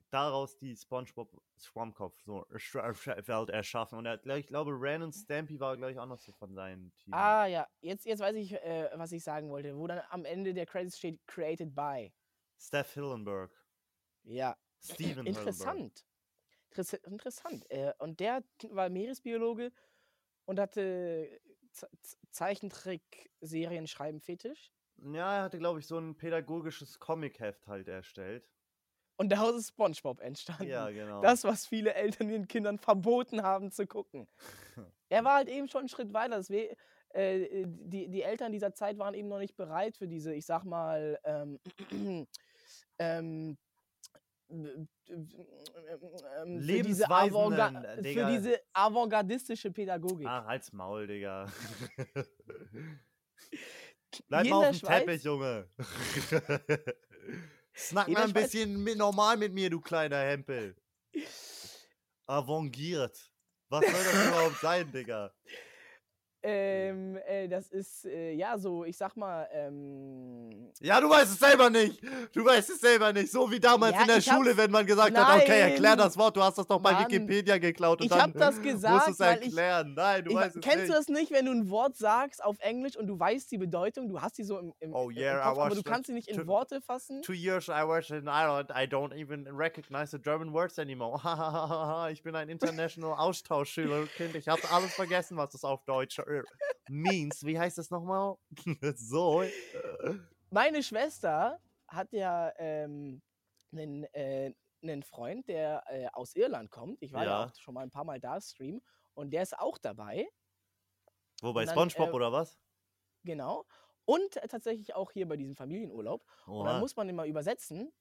daraus die SpongeBob Schwammkopf so Welt erschaffen. Und er ich glaube, Ren und Stampy war, glaube ich, auch noch so von seinem Team. Ah, ja. Jetzt, jetzt weiß ich, äh, was ich sagen wollte. Wo dann am Ende der Credits steht: Created by. Steph Hillenberg. Ja. Steven Hillenberg. Interessant. Interess interessant. Äh, und der war Meeresbiologe und hatte Ze- Ze- Zeichentrick-Serien schreiben Fetisch. Ja, er hatte, glaube ich, so ein pädagogisches Comic-Heft halt erstellt. Und daraus ist SpongeBob entstanden. Ja, genau. Das, was viele Eltern ihren Kindern verboten haben zu gucken. (laughs) Er war halt eben schon einen Schritt weiter. Das weh- äh, die, die Eltern dieser Zeit waren eben noch nicht bereit für diese, ich sag mal, ähm, (clears throat) ähm, ähm, für diese, Avantga- äh, für Digga. diese avantgardistische Pädagogik. Ach, halt's Maul, Digga. (laughs) (laughs) Bleib Hier mal auf dem Schweiz- Teppich, Junge. (laughs) Snack mal ein Schweiz- bisschen mit, normal mit mir, du kleiner Hempel. (laughs) Avangiert. Was soll das überhaupt sein, Digga? Ähm, äh, das ist, äh, ja, so, ich sag mal, ähm, Ja, du weißt es selber nicht. Du weißt es selber nicht. So wie damals Ja, in der Schule, wenn man gesagt hat, okay, erklär Nein. das Wort, du hast das doch bei. Wikipedia geklaut und Ich dann hab das (laughs) musst gesagt, du es weil ich- erklären. Nein, du ich, weißt es kennst nicht. du das nicht, wenn du ein Wort sagst auf Englisch und du weißt die Bedeutung, du hast die so im, im, Oh im yeah, I Kopf, aber du kannst sie nicht in to- Worte fassen? Two years I was in Ireland, I don't even recognize the German words anymore. (laughs) ich bin ein international Austauschschülerkind. Ich habe alles vergessen, was das auf Deutsch äh, means. Wie heißt das nochmal? (laughs) so. Meine Schwester hat ja ähm, einen, äh, einen Freund, der äh, aus Irland kommt. Ich war ja. Ja. auch schon mal ein paar Mal da streamen und der ist auch dabei. Wo bei Und dann, SpongeBob äh, oder was? Genau. Und tatsächlich auch hier bei diesem Familienurlaub. Und dann Oha. muss man immer übersetzen.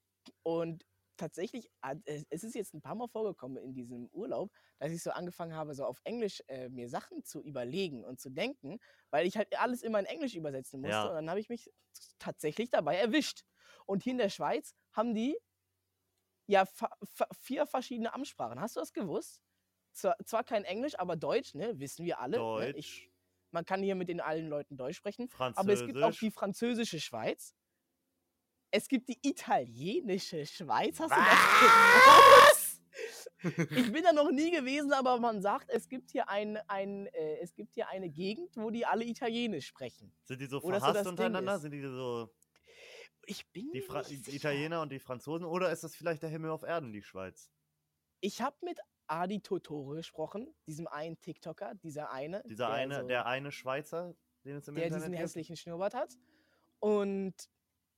Und tatsächlich, hat- es es ist jetzt ein paar Mal vorgekommen in diesem Urlaub, dass ich so angefangen habe, so auf Englisch äh, mir Sachen zu überlegen und zu denken, weil ich halt alles immer in Englisch übersetzen musste. Ja. Und dann habe ich mich tatsächlich dabei erwischt. Und hier in der Schweiz haben die ja vier verschiedene Amtssprachen. Hast du das gewusst? Zwar, zwar kein Englisch, aber Deutsch, ne? Wissen wir alle. Ne? Ich, Deutsch, man kann hier mit den allen Leuten Deutsch sprechen. Aber es gibt auch die französische Schweiz. Es gibt die italienische Schweiz. Hast du das gewusst? (laughs) Ich bin da noch nie gewesen, aber man sagt, es gibt hier ein, ein äh, es gibt hier eine Gegend, wo die alle Italienisch sprechen. Sind die so Oder so verhasst Ding untereinander? Sind die so Ich bin die Fra sicher. Italiener und die Franzosen? Oder ist das vielleicht der Himmel auf Erden, die Schweiz? Ich habe mit Adi Totoro gesprochen, diesem einen TikToker, dieser eine, Dieser der eine, so- der eine Schweizer, den es im der Internet diesen gibt? hässlichen Schnurrbart hat. Und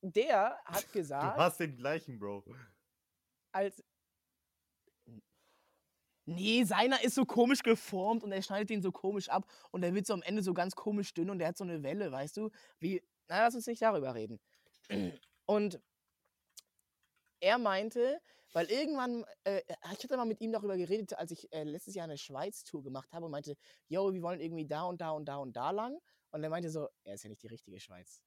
der hat (laughs) Du gesagt, hast den gleichen, Bro. als. Nee, seiner ist so komisch geformt und er schneidet den so komisch ab und der wird so am Ende so ganz komisch dünn und der hat so eine Welle, weißt du? Wie. Na, lass uns nicht darüber reden. (clears throat) Und er meinte, weil irgendwann, äh, ich hatte mal mit ihm darüber geredet, als ich äh, letztes Jahr eine Schweiz-Tour gemacht habe und meinte, yo, wir wollen irgendwie da und da und da und da lang. Und er meinte so, er ist ja nicht die richtige Schweiz.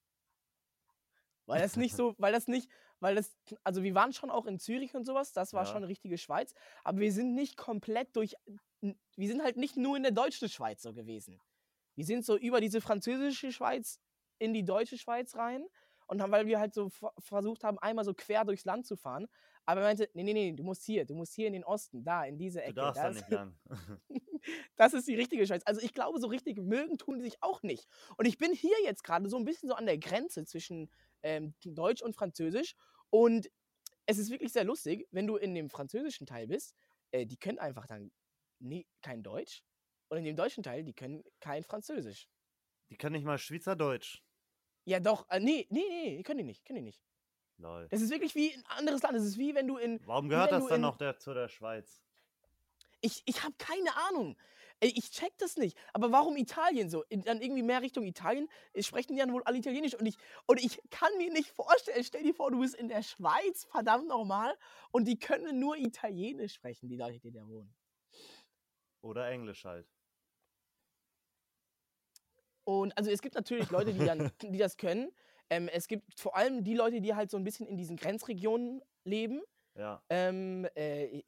Weil das nicht so, weil das nicht, weil das, also wir waren schon auch in Zürich und sowas, das war Ja. schon eine richtige Schweiz, aber wir sind nicht komplett durch, wir sind halt nicht nur in der deutschen Schweiz so gewesen. Wir sind so über diese französische Schweiz in die deutsche Schweiz rein und haben, weil wir halt so ver- versucht haben, einmal so quer durchs Land zu fahren. Aber er meinte, nee, nee, nee, du musst hier, du musst hier in den Osten, da, in diese Du Ecke. darfst da nicht lang. (laughs) (laughs) das ist die richtige Schweiz. Also ich glaube, so richtig mögen tun die sich auch nicht. Und ich bin hier jetzt gerade so ein bisschen so an der Grenze zwischen ähm, Deutsch und Französisch. Und es ist wirklich sehr lustig, wenn du in dem französischen Teil bist, äh, die können einfach dann nie, kein Deutsch. Und in dem deutschen Teil, die können kein Französisch. Die kann nicht mal Schweizerdeutsch. Ja, doch, äh, nee, nee, nee, die können die nicht, können die nicht. Lol. Das ist wirklich wie ein anderes Land. Das ist wie wenn du in, Warum gehört das dann in- noch der, zu der Schweiz? Ich, ich habe keine Ahnung. Ich check das nicht. Aber warum Italien so? In- Dann irgendwie mehr Richtung Italien äh, sprechen die dann wohl alle Italienisch. Und ich, und ich kann mir nicht vorstellen, stell dir vor, du bist in der Schweiz, verdammt nochmal, und die können nur Italienisch sprechen, die Leute, die da wohnen. Oder Englisch halt. Und also es gibt natürlich Leute, die, dann, (laughs) die das können. Ähm, es gibt vor allem die Leute, die halt so ein bisschen in diesen Grenzregionen leben. Ja. Ähm, äh,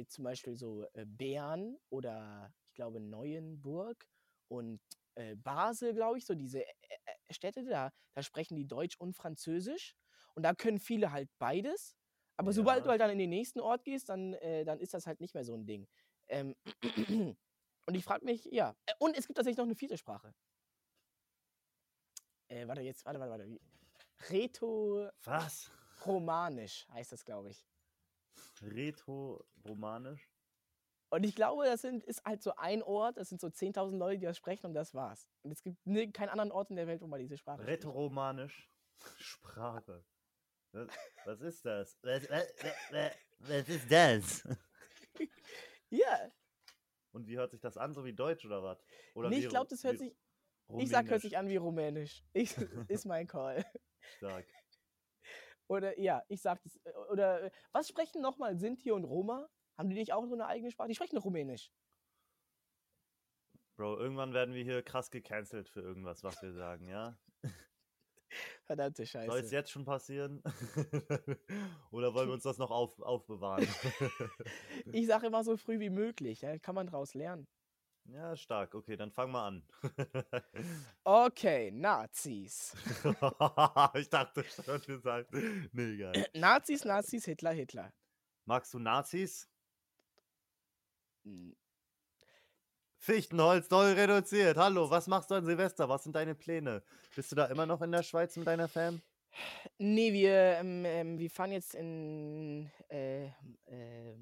äh, zum Beispiel so äh, Bern oder glaube Neuenburg und äh, Basel, glaube ich, so diese äh, äh, Städte, da, da sprechen die Deutsch und Französisch. Und da können viele halt beides. Aber sobald Ja. du halt dann in den nächsten Ort gehst, dann, äh, dann ist das halt nicht mehr so ein Ding. Ähm, (clears throat) und ich frage mich, ja. Äh, Und es gibt tatsächlich noch eine vierte Sprache. Äh, warte, jetzt, warte, warte, warte. wie- Was? Rätoromanisch heißt das, glaube ich. Retro-romanisch? Und ich glaube, das sind, ist halt so ein Ort, das sind so 10.000 Leute, die das sprechen und das war's. Und es gibt ne, keinen anderen Ort in der Welt, wo man diese Sprache spricht. Retro-romanisch? Sprache. Was, was ist das? Was, was, was, ist das? (laughs) Ja, Und wie hört sich das an? So wie Deutsch oder was? Oder nee, ich glaube, das hört wie sich, ich sag, hört Rumänisch? sich an wie Rumänisch. Ich, ist mein Call. Stark. Oder ja, ich sag das. Oder was sprechen nochmal Sinti und Roma? Haben die nicht auch so eine eigene Sprache? Die sprechen Rumänisch. Bro, irgendwann werden wir hier krass gecancelt für irgendwas, was wir sagen, ja? (laughs) Verdammte Soll es Scheiße. jetzt schon passieren? (laughs) Oder wollen wir uns das noch auf, aufbewahren? (laughs) Ich sage immer so früh wie möglich, da kann man draus lernen. Ja, stark. Okay, dann fang mal an. Okay, Nazis. ich dachte schon, du sagst. Nee, geil. Nazis, Nazis, Hitler, Hitler. Magst du Nazis? Hm, Fichtenholz, doll reduziert. Hallo, was machst du an Silvester? Was sind deine Pläne? Bist du da immer noch in der Schweiz mit deiner Fam? Nee, wir, ähm, ähm, wir fahren jetzt in äh, äh,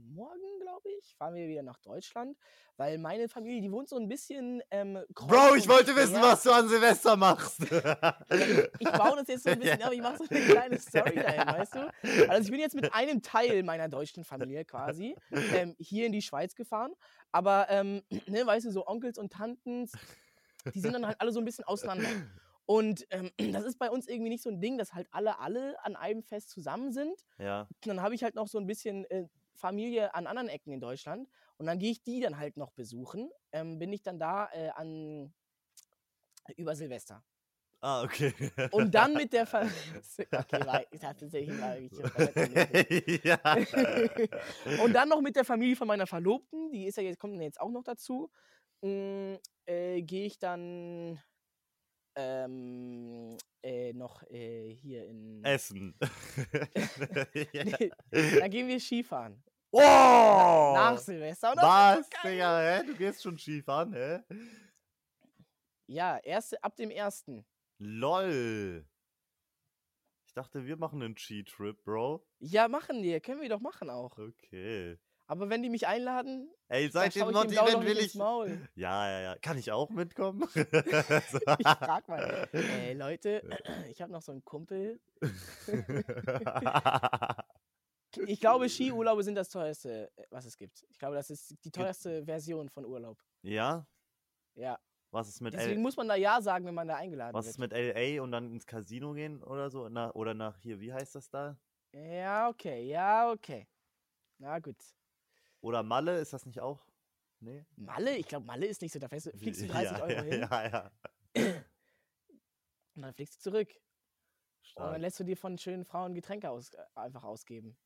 morgen, glaube ich, fahren wir wieder nach Deutschland, weil meine Familie, die wohnt so ein bisschen ähm, Bro, ich wollte wissen, was du an Silvester machst. Ich baue das jetzt so ein (laughs) bisschen, aber ich mache so eine kleine Story dahin, weißt du? Also ich bin jetzt mit einem Teil meiner deutschen Familie quasi ähm, hier in die Schweiz gefahren, aber, ähm, (clears throat) ne, weißt du, so Onkels und Tanten, die sind dann halt alle so ein bisschen auseinander. Und ähm, (clears throat) das ist bei uns irgendwie nicht so ein Ding, dass halt alle, alle an einem Fest zusammen sind. ja. Und dann habe ich halt noch so ein bisschen äh, Familie an anderen Ecken in Deutschland. Und dann gehe ich die dann halt noch besuchen. Ähm, bin ich dann da äh, an über Silvester. Ah, okay. Und dann mit der Familie. (laughs) (laughs) Okay, war, ich tatsächlich war ich (laughs) ja. Und dann noch mit der Familie von meiner Verlobten, die ist ja jetzt, kommt jetzt auch noch dazu. Mm, äh, Gehe ich dann ähm, äh, noch äh, hier in. Essen. ja. (laughs) dann gehen wir Skifahren. Oh! Nach Silvester. Und das Was. Digga, hä? Du gehst schon Skifahren, hä? Ja, erste, ab dem ersten. LOL. Ich dachte, wir machen einen Ski-Trip, Bro. Ja, machen wir. Können wir doch machen auch. Okay. Aber wenn die mich einladen, Ey, dann seit dem Mod-Event nicht will ich. Maul. Ja, ja, ja. Kann ich auch mitkommen? (laughs) Ich frag mal. Ey, Leute, (clears throat) ich habe noch so einen Kumpel. (laughs) Ich glaube, Skiurlaube sind das teuerste, äh, was es gibt. Ich glaube, das ist die teuerste Version von Urlaub. ja? Ja. Was ist mit Deswegen L muss man da Ja sagen, wenn man da eingeladen was wird. ist mit LA und dann ins Casino gehen oder so? Na, oder nach hier, wie heißt das da? Ja, okay, ja, okay. Na gut. Oder Malle, ist das nicht auch? Nee? Malle? Ich glaube, Malle ist nicht so. Da fährst du, fliegst du 30 ja, Euro ja, hin Ja, ja. und dann fliegst du zurück. Und dann Stark. lässt du dir von schönen Frauen Getränke aus, äh, einfach ausgeben.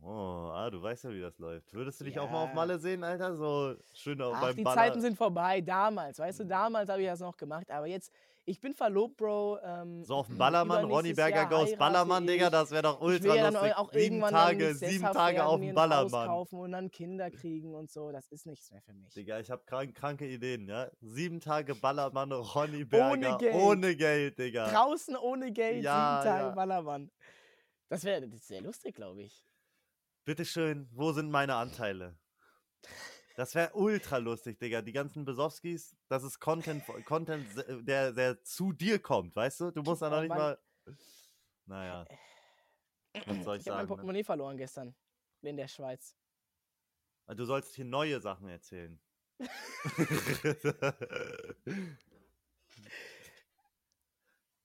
Oh, ah, du weißt ja, wie das läuft. Würdest du dich auch mal auf Ja. Malle sehen, Alter? So schön auch Ach, beim die Baller. Zeiten sind vorbei, damals. Weißt du, damals habe ich das noch gemacht. Aber jetzt, ich bin verlobt, Bro. Ähm, so auf dem (clears throat) Ballermann, Ronny Berger heirate Ballermann, Digga, ich. das wäre doch Ich ultra dann lustig. auch sieben Tage, sieben Tage auf dem Ballermann. kaufen und dann Kinder kriegen und so. Das ist nichts mehr für mich. Digga, ich habe krank, kranke Ideen, ja? Sieben Tage Ballermann, Ronny Berger. Geld. Ohne Geld, Digga. Draußen ohne Geld, Ja, sieben Tage ja. Ballermann. Das wäre sehr lustig, glaube ich. Bitteschön, wo sind meine Anteile? Das wäre ultra lustig, Digga. Die ganzen Besowskis, das ist Content, Content se- der, der zu dir kommt, weißt du? Du musst da noch Oh nicht Mann. mal. (sniffs) Naja, was soll ich Ich habe mein? Ne? Portemonnaie verloren gestern in der Schweiz. Du sollst hier neue Sachen erzählen. (laughs)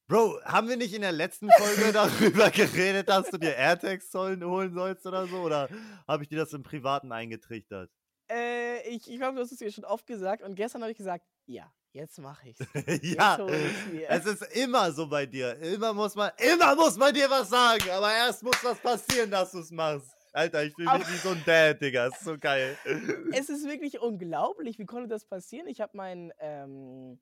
Bro, haben wir nicht in der letzten Folge (laughs) darüber geredet, dass du dir AirTags sollen, holen sollst oder so? Oder habe ich dir das im Privaten eingetrichtert? Äh, ich ich glaube, du hast es mir schon oft gesagt und gestern habe ich gesagt, ja, jetzt mache ich's. (laughs) ja, hol ich's mir. es ist immer so bei dir. Immer muss man, immer muss man dir was sagen. Aber erst muss was passieren, dass du es machst. Alter, ich fühle mich wie so ein Dad, Digga. Ist so geil. es ist wirklich unglaublich. Wie konnte das passieren? Ich habe mein, ähm,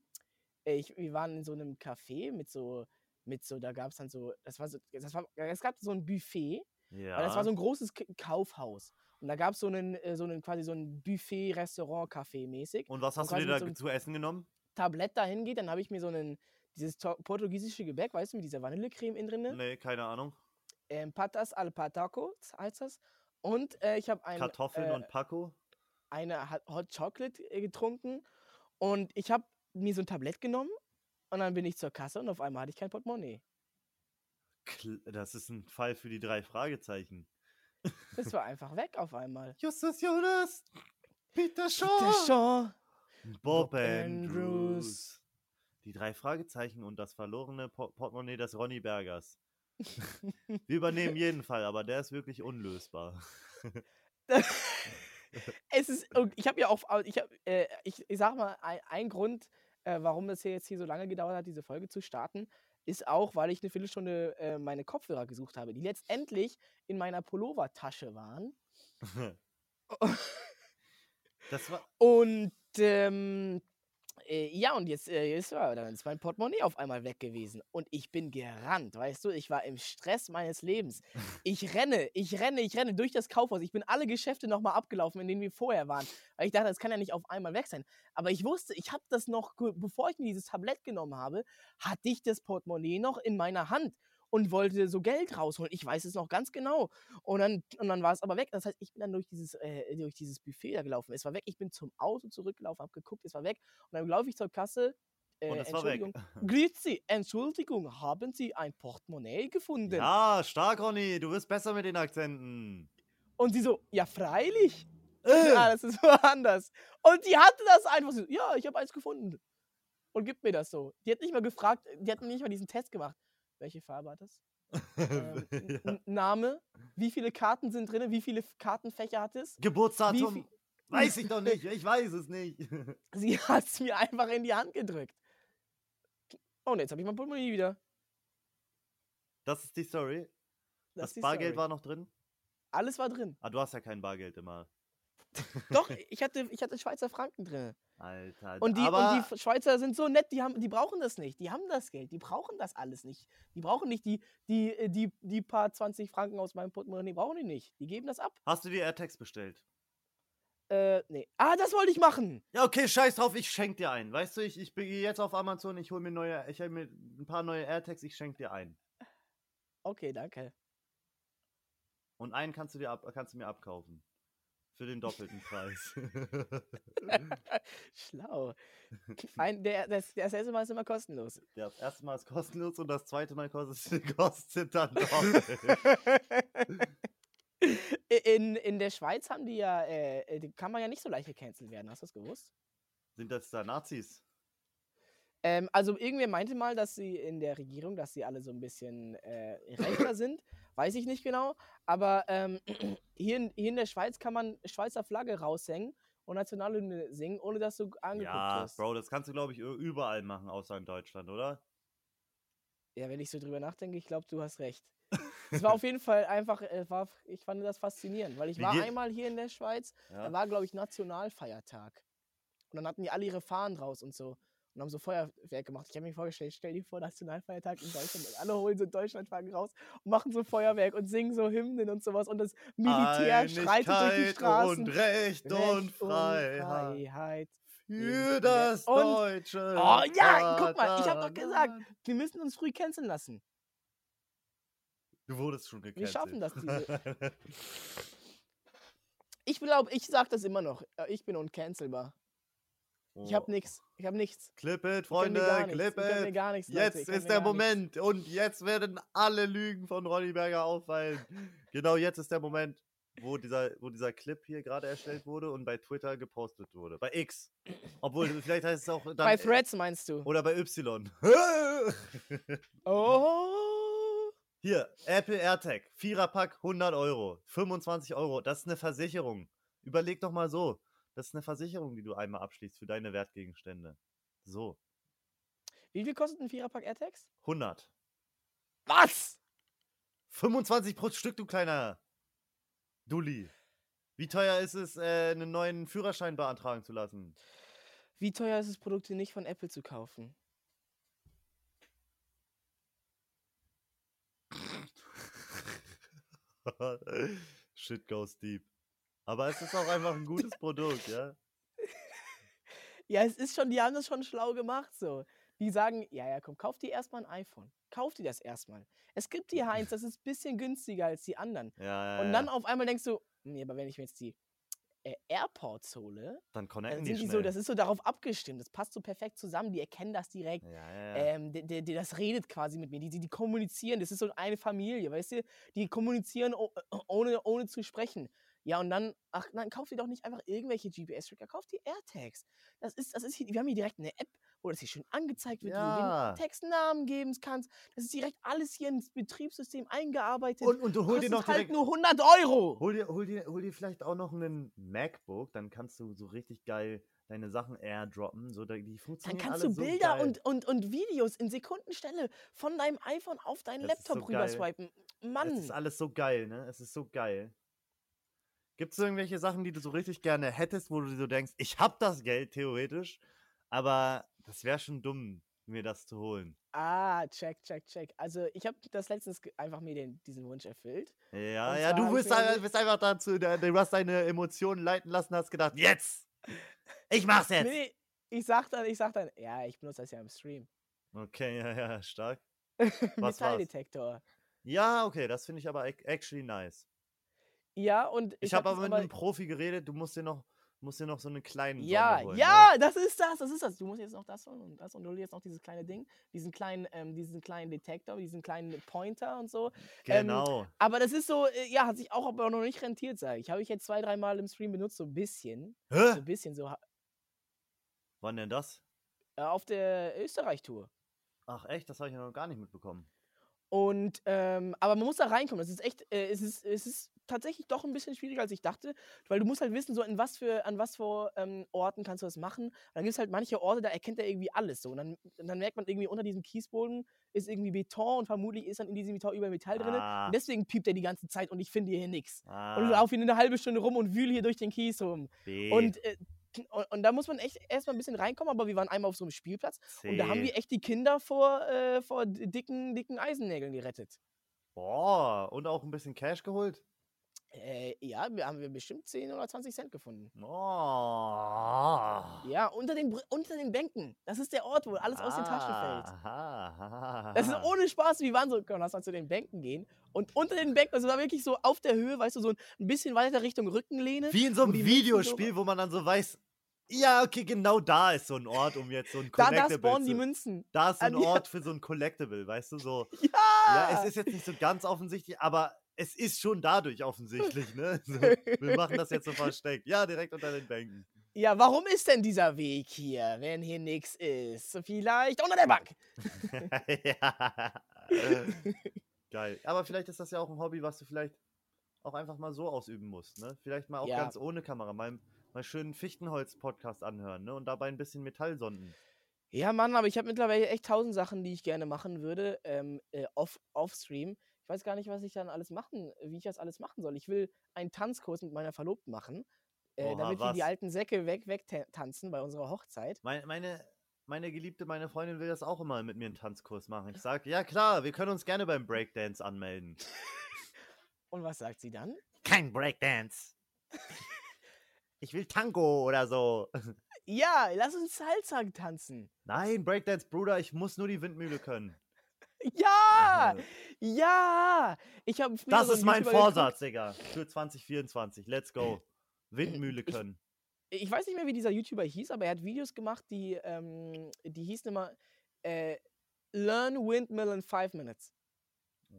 ich, wir waren in so einem Café mit so, mit so, da gab es dann so, das war so, das war, es gab so ein Buffet, Ja. weil das war so ein großes K Kaufhaus. Und da gab es so einen, äh, so einen, quasi so ein Buffet-Restaurant-Café mäßig. Und was hast du quasi dir da so zu essen genommen? Tablett dahin geht, dann habe ich mir so einen, dieses portugiesische Gebäck, weißt du, mit dieser Vanillecreme innen drin. Nee, keine Ahnung. Ähm, Patas al Pataco heißt das. Und äh, ich habe ein, Kartoffeln äh, und Paco. eine Hot- Hot Chocolate äh, getrunken und ich habe mir so ein Tablett genommen und dann bin ich zur Kasse und auf einmal hatte ich kein Portemonnaie. Das ist ein Fall für die drei Fragezeichen. Das war einfach weg auf einmal. Justus Jonas, Peter Shaw, Der Shaw. Bob, Bob Andrews. Andrews. Die drei Fragezeichen und das verlorene Po- Portemonnaie des Ronny Bergers. (laughs) Wir übernehmen jeden Fall, aber der ist wirklich unlösbar. (laughs) es ist, ich habe ja auch, ich, hab, äh, ich, ich sag mal, ein, ein Grund, äh, warum es hier jetzt hier so lange gedauert hat, diese Folge zu starten, ist auch, weil ich eine Viertelstunde äh, meine Kopfhörer gesucht habe, die letztendlich in meiner Pullovertasche waren. (laughs) (laughs) Das war. Und ähm, äh, ja, und jetzt, äh, war dann ist mein Portemonnaie auf einmal weg gewesen. Und ich bin gerannt, weißt du? Ich war im Stress meines Lebens. Ich renne, ich renne, ich renne durch das Kaufhaus. Ich bin alle Geschäfte nochmal abgelaufen, in denen wir vorher waren. Weil ich dachte, das kann ja nicht auf einmal weg sein. Aber ich wusste, ich habe das noch, bevor ich mir dieses Tablett genommen habe, hatte ich das Portemonnaie noch in meiner Hand und wollte so Geld rausholen. Ich weiß es noch ganz genau. Und dann, und dann war es aber weg. Das heißt, ich bin dann durch dieses, äh, durch dieses Buffet da gelaufen. Es war weg. Ich bin zum Auto zurückgelaufen, habe geguckt, es war weg. Und dann laufe ich zur Kasse. Äh, Und es war weg. Entschuldigung, Grüezi, Entschuldigung, haben Sie ein Portemonnaie gefunden? Ja, stark, Ronny. Du wirst besser mit den Akzenten. Und sie so, ja, freilich. Äh. Ja, das ist (laughs) woanders. Und die hatte das einfach so, ja, ich habe eins gefunden. Und gibt mir das so. Die hat nicht mal gefragt, die hat nicht mal diesen Test gemacht. Welche Farbe hat das? Ähm, (laughs) ja. Name? Wie viele Karten sind drin? Wie viele Kartenfächer hat es? Geburtsdatum. Weiß ich doch (laughs) nicht. Ich weiß es nicht. (laughs) Sie hat es mir einfach in die Hand gedrückt. Oh, und jetzt habe ich mein Portemonnaie wieder. Das ist die Story. Das, Das, die Bargeld Story. war noch drin. Alles war drin. Ah, du hast ja kein Bargeld immer. Doch, ich hatte, ich hatte Schweizer Franken drin. Alter. Und die, und die Schweizer sind so nett, die, haben, die brauchen das nicht. Die haben das Geld, die brauchen das alles nicht. Die brauchen nicht die, die, äh, die, die paar 20 Franken aus meinem Portemonnaie, brauchen die nicht. Die geben das ab. hast du die AirTags bestellt? Äh, nee. Ah, das wollte ich machen. Ja, okay, scheiß drauf, ich schenk dir ein. Weißt du, ich, ich gehe jetzt auf Amazon, ich hole mir neue, ich hol mir ein paar neue AirTags, ich schenk dir ein. Okay, danke. Und einen kannst du dir ab, kannst du mir abkaufen. Für den doppelten Preis. (laughs) Schlau. Ein, der, das, das erste Mal ist immer kostenlos. ja, das erste Mal ist kostenlos und das zweite Mal kostet, (laughs) kostet dann doppelt. (laughs) In, in der Schweiz haben die ja, äh, äh, die kann man ja nicht so leicht gecancelt werden. Hast du das gewusst? Sind das da Nazis? Ähm, also irgendwer meinte mal, dass sie in der Regierung, dass sie alle so ein bisschen äh, rechter (coughs) sind. Weiß ich nicht genau. Aber ähm, (clears throat) hier, in, hier in der Schweiz kann man Schweizer Flagge raushängen und Nationalhymne singen, ohne dass du angeguckt Ja, wirst. Bro, das kannst du, glaube ich, überall machen, außer in Deutschland, oder? Ja, wenn ich so drüber nachdenke, ich glaube, du hast recht. Es war auf jeden Fall einfach, äh, war, ich fand das faszinierend, weil ich Wie war geht- einmal hier in der Schweiz, Ja. da war, glaube ich, Nationalfeiertag. Und dann hatten die alle ihre Fahnen raus und so. Und haben so Feuerwerk gemacht. Ich habe mir vorgestellt, stell dir vor, Nationalfeiertag in Deutschland. Und alle holen so Deutschlandflaggen raus und machen so Feuerwerk und singen so Hymnen und sowas. Und das Militär schreitet durch die Straßen. Und Recht, und Recht Freiheit. Freiheit. Für das und- deutsche. Oh ja, guck mal, ich habe doch gesagt, wir müssen uns früh canceln lassen. Du wurdest schon gecancelt. schaffen das, diese- (laughs) Ich glaube, ich sag das immer noch. äh, Ich bin uncancelbar. Ich habe Oh. nichts. Ich habe nichts. Clip it, Freunde, clip. Ihr Jetzt ist der. Moment und jetzt werden alle Lügen von Ronny Berger auffallen. genau jetzt ist der Moment, wo dieser, wo dieser Clip hier gerade erstellt wurde und bei Twitter gepostet wurde. Bei X. Obwohl, vielleicht heißt es auch dann. Bei Threads meinst du? Oder bei Y. (laughs) Oh. Hier, Apple AirTag, Viererpack, 100 Euro, 25 Euro, das ist eine Versicherung. Überleg doch mal so, das ist eine Versicherung, die du einmal abschließt für deine Wertgegenstände. So, Wie viel kostet ein Viererpack AirTags? 100. Was? 25 pro Stück, du kleiner Dulli. Wie teuer ist es, äh, einen neuen Führerschein beantragen zu lassen? Wie teuer ist es, Produkte nicht von Apple zu kaufen? (laughs) Shit goes deep. Aber es ist auch einfach ein (laughs) gutes Produkt, ja? Ja, es ist schon, die haben das schon schlau gemacht so. Die sagen, ja, ja, komm, kauf dir erstmal ein iPhone. Kauf dir das erstmal. Es gibt hier eins, das ist ein bisschen günstiger als die anderen. Ja, ja, Und dann ja. auf einmal denkst du, nee, aber wenn ich mir jetzt die äh, AirPods hole, dann dann connecten sind die die so, das ist so darauf abgestimmt. Das passt so perfekt zusammen. Die erkennen das direkt. ja, ja, ja. Ähm, die, die, die, das redet quasi mit mir. Die, die, die kommunizieren. Das ist so eine Familie, weißt du? Die kommunizieren ohne, ohne zu sprechen. Ja, und dann, ach, dann kauf dir doch nicht einfach irgendwelche GPS-Tracker, kauf die AirTags. Das ist, das ist hier, wir haben hier direkt eine App, wo das hier schön angezeigt wird, Ja. wo du den Textnamen geben kannst. Das ist direkt alles hier ins Betriebssystem eingearbeitet. und, und du hol dir Kostet noch halt direkt. nur 100 Euro. Hol dir, hol, dir, hol dir vielleicht auch noch einen MacBook, dann kannst du so richtig geil deine Sachen airdroppen. So, die Dann funktionieren kannst alle du so Bilder geil. und, und, und Videos in Sekundenstelle von deinem iPhone auf deinen Das so Laptop geil. rüberswipen. Mann. Es ist alles so geil, ne? Es ist so geil. Gibt es irgendwelche Sachen, die du so richtig gerne hättest, wo du dir so denkst, ich hab das Geld theoretisch, aber das wäre schon dumm, mir das zu holen. Ah, check, check, check. Also ich habe das letztens einfach mir den, diesen Wunsch erfüllt. Ja, ja, du bist, ein- bist einfach dazu, du hast deine Emotionen leiten lassen, hast gedacht, jetzt! Ich mach's (laughs) jetzt! Nee, ich sag dann, ich sag dann, ja, ich benutze das ja im Stream. Okay, ja, ja, stark. (laughs) Metalldetektor. Ja, okay, das finde ich aber ac- actually nice. Ja, und Ich, ich, habe hab aber mit einem Profi geredet, du musst dir noch, musst dir noch so einen kleinen Ja, holen, ja, Ne? das ist das, das ist das. Du musst jetzt noch das holen und das und du holst jetzt noch dieses kleine Ding, diesen kleinen, ähm, diesen kleinen Detektor, diesen kleinen Pointer und so. Ähm, Genau. Aber das ist so, äh, ja, hat sich auch aber noch nicht rentiert, sage ich. Habe ich jetzt zwei, dreimal im Stream benutzt, so ein bisschen. So Hä? ein bisschen, so Wann denn das? äh, auf der Österreich-Tour. Ach echt, das habe ich noch gar nicht mitbekommen. Und, ähm, aber man muss da reinkommen. Das ist echt, äh, es, ist, es ist tatsächlich doch ein bisschen schwieriger, als ich dachte, weil du musst halt wissen, so in was für, an was für ähm, Orten kannst du das machen. Und dann gibt es halt manche Orte, da erkennt er irgendwie alles so. Und dann, dann merkt man irgendwie, unter diesem Kiesboden ist irgendwie Beton und vermutlich ist dann in diesem Beton überall Metall drin. Ah. Und deswegen piept er die ganze Zeit und ich finde hier nichts. Ah, Und ich laufe hier eine halbe Stunde rum und wühle hier durch den Kies rum. B, Und, äh, und, und da muss man echt erstmal ein bisschen reinkommen, aber wir waren einmal auf so einem Spielplatz und da haben wir echt die Kinder vor, äh, vor dicken, dicken Eisennägeln gerettet. Boah, und auch ein bisschen Cash geholt? Äh, ja, wir haben wir bestimmt 10 oder 20 Cent gefunden. Oh. Ja, unter den, unter den Bänken. Das ist der Ort, wo alles aus den Taschen fällt. Aha, aha, Das ist ohne Spaß. Wir waren so, komm, lass mal zu den Bänken gehen. Und unter den Bänken, also war wirklich so auf der Höhe, weißt du, so ein bisschen weiter Richtung Rückenlehne. Wie in so einem Münzen so- Videospiel, wo man dann so weiß, ja, okay, genau da ist so ein Ort, um jetzt so ein (laughs) Da, Collectible da spawnen die zu... Münzen. Da ist so ein. Ort für so ein Collectible, weißt du, so... (laughs) Ja! Ja, es ist jetzt nicht so ganz offensichtlich, aber es ist schon dadurch offensichtlich, (laughs) ne? So, wir machen das jetzt so versteckt. Ja, direkt unter den Bänken. Ja, warum ist denn dieser Weg hier, wenn hier nichts ist? Vielleicht unter der Bank. (laughs) ja. Geil. Aber vielleicht ist das ja auch ein Hobby, was du vielleicht auch einfach mal so ausüben musst, ne? Vielleicht mal auch Ja. ganz ohne Kamera, mal, mal schön Fichtenholz-Podcast anhören, ne? Und dabei ein bisschen Metallsonden. Ja, Mann, aber ich habe mittlerweile echt tausend Sachen, die ich gerne machen würde, ähm, äh, off, off-stream. Ich weiß gar nicht, was ich dann alles machen, wie ich das alles machen soll. Ich will einen Tanzkurs mit meiner Verlobten machen, äh, Oha, damit wir die alten Säcke weg, weg ta- tanzen bei unserer Hochzeit. Meine, meine, meine Geliebte, meine Freundin will das auch immer mit mir einen Tanzkurs machen. Ich sage, ja klar, wir können uns gerne beim Breakdance anmelden. (laughs) Und was sagt sie dann? Kein Breakdance. Ich will Tango oder so. (laughs) Ja, lass uns Salsa tanzen. Nein, Breakdance, Bruder, ich muss nur die Windmühle können. Ja! Ja! Ich habe Das ist mein Vorsatz, Digga. Für 2024. Let's go. Windmühle Ich- können. Ich weiß nicht mehr, wie dieser YouTuber hieß, aber er hat Videos gemacht, die, ähm, die hießen immer äh, Learn Windmill in 5 Minutes.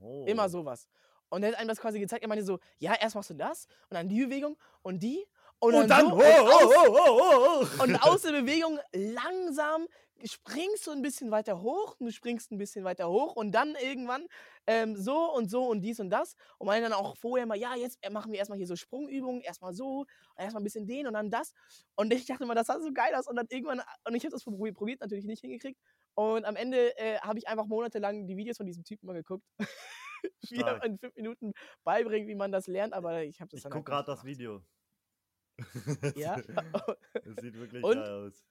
Oh. Immer sowas. Und er hat einem das quasi gezeigt. Er meinte so, ja, erst machst du das und dann die Bewegung und die und, Und dann. so, Oh, und, aus, oh, oh, oh, oh. und aus der Bewegung langsam springst du ein bisschen weiter hoch, du springst ein bisschen weiter hoch und dann irgendwann ähm, so und so und dies und das. Und meinen dann auch vorher mal, ja, jetzt machen wir erstmal hier so Sprungübungen, erstmal so, erstmal ein bisschen den und dann das. Und ich dachte immer, das sah so geil aus. Und dann irgendwann, und ich habe das probiert, probiert, natürlich nicht hingekriegt. Und am Ende äh, habe ich einfach monatelang die Videos von diesem Typen mal geguckt. (laughs) wie er in fünf Minuten beibringt, wie man das lernt, aber ich habe das Ich dann guck halt gerade nicht das. Video. Ja, (laughs) (laughs) Das sieht wirklich Und? geil aus.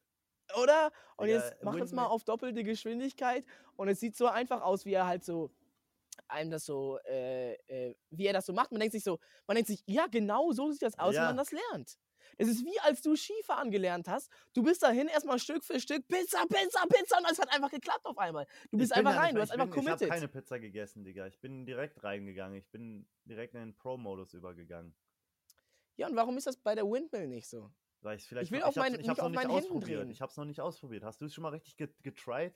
Oder? Und Digga, jetzt mach es mal auf doppelte Geschwindigkeit und es sieht so einfach aus, wie er halt so einem das so, äh, äh, wie er das so macht. Man denkt sich so, man denkt sich, ja, genau so sieht das aus, Ja. wenn man das lernt. Es ist wie als du Skifahren gelernt hast. Du bist dahin erstmal Stück für Stück, Pizza, Pizza, Pizza und es hat einfach geklappt auf einmal. Du bist bin einfach ja rein, du hast ich einfach bin, Ich habe committed. keine Pizza gegessen, Digga. Ich bin direkt reingegangen. Ich bin direkt in den Pro-Modus übergegangen. Ja, und warum ist das bei der Windmill nicht so? Ich vielleicht will noch, auf ich meine- ich hab's nicht noch nicht ausprobiert. drehen. Ich hab's noch nicht ausprobiert. Hast du es schon mal richtig get getried?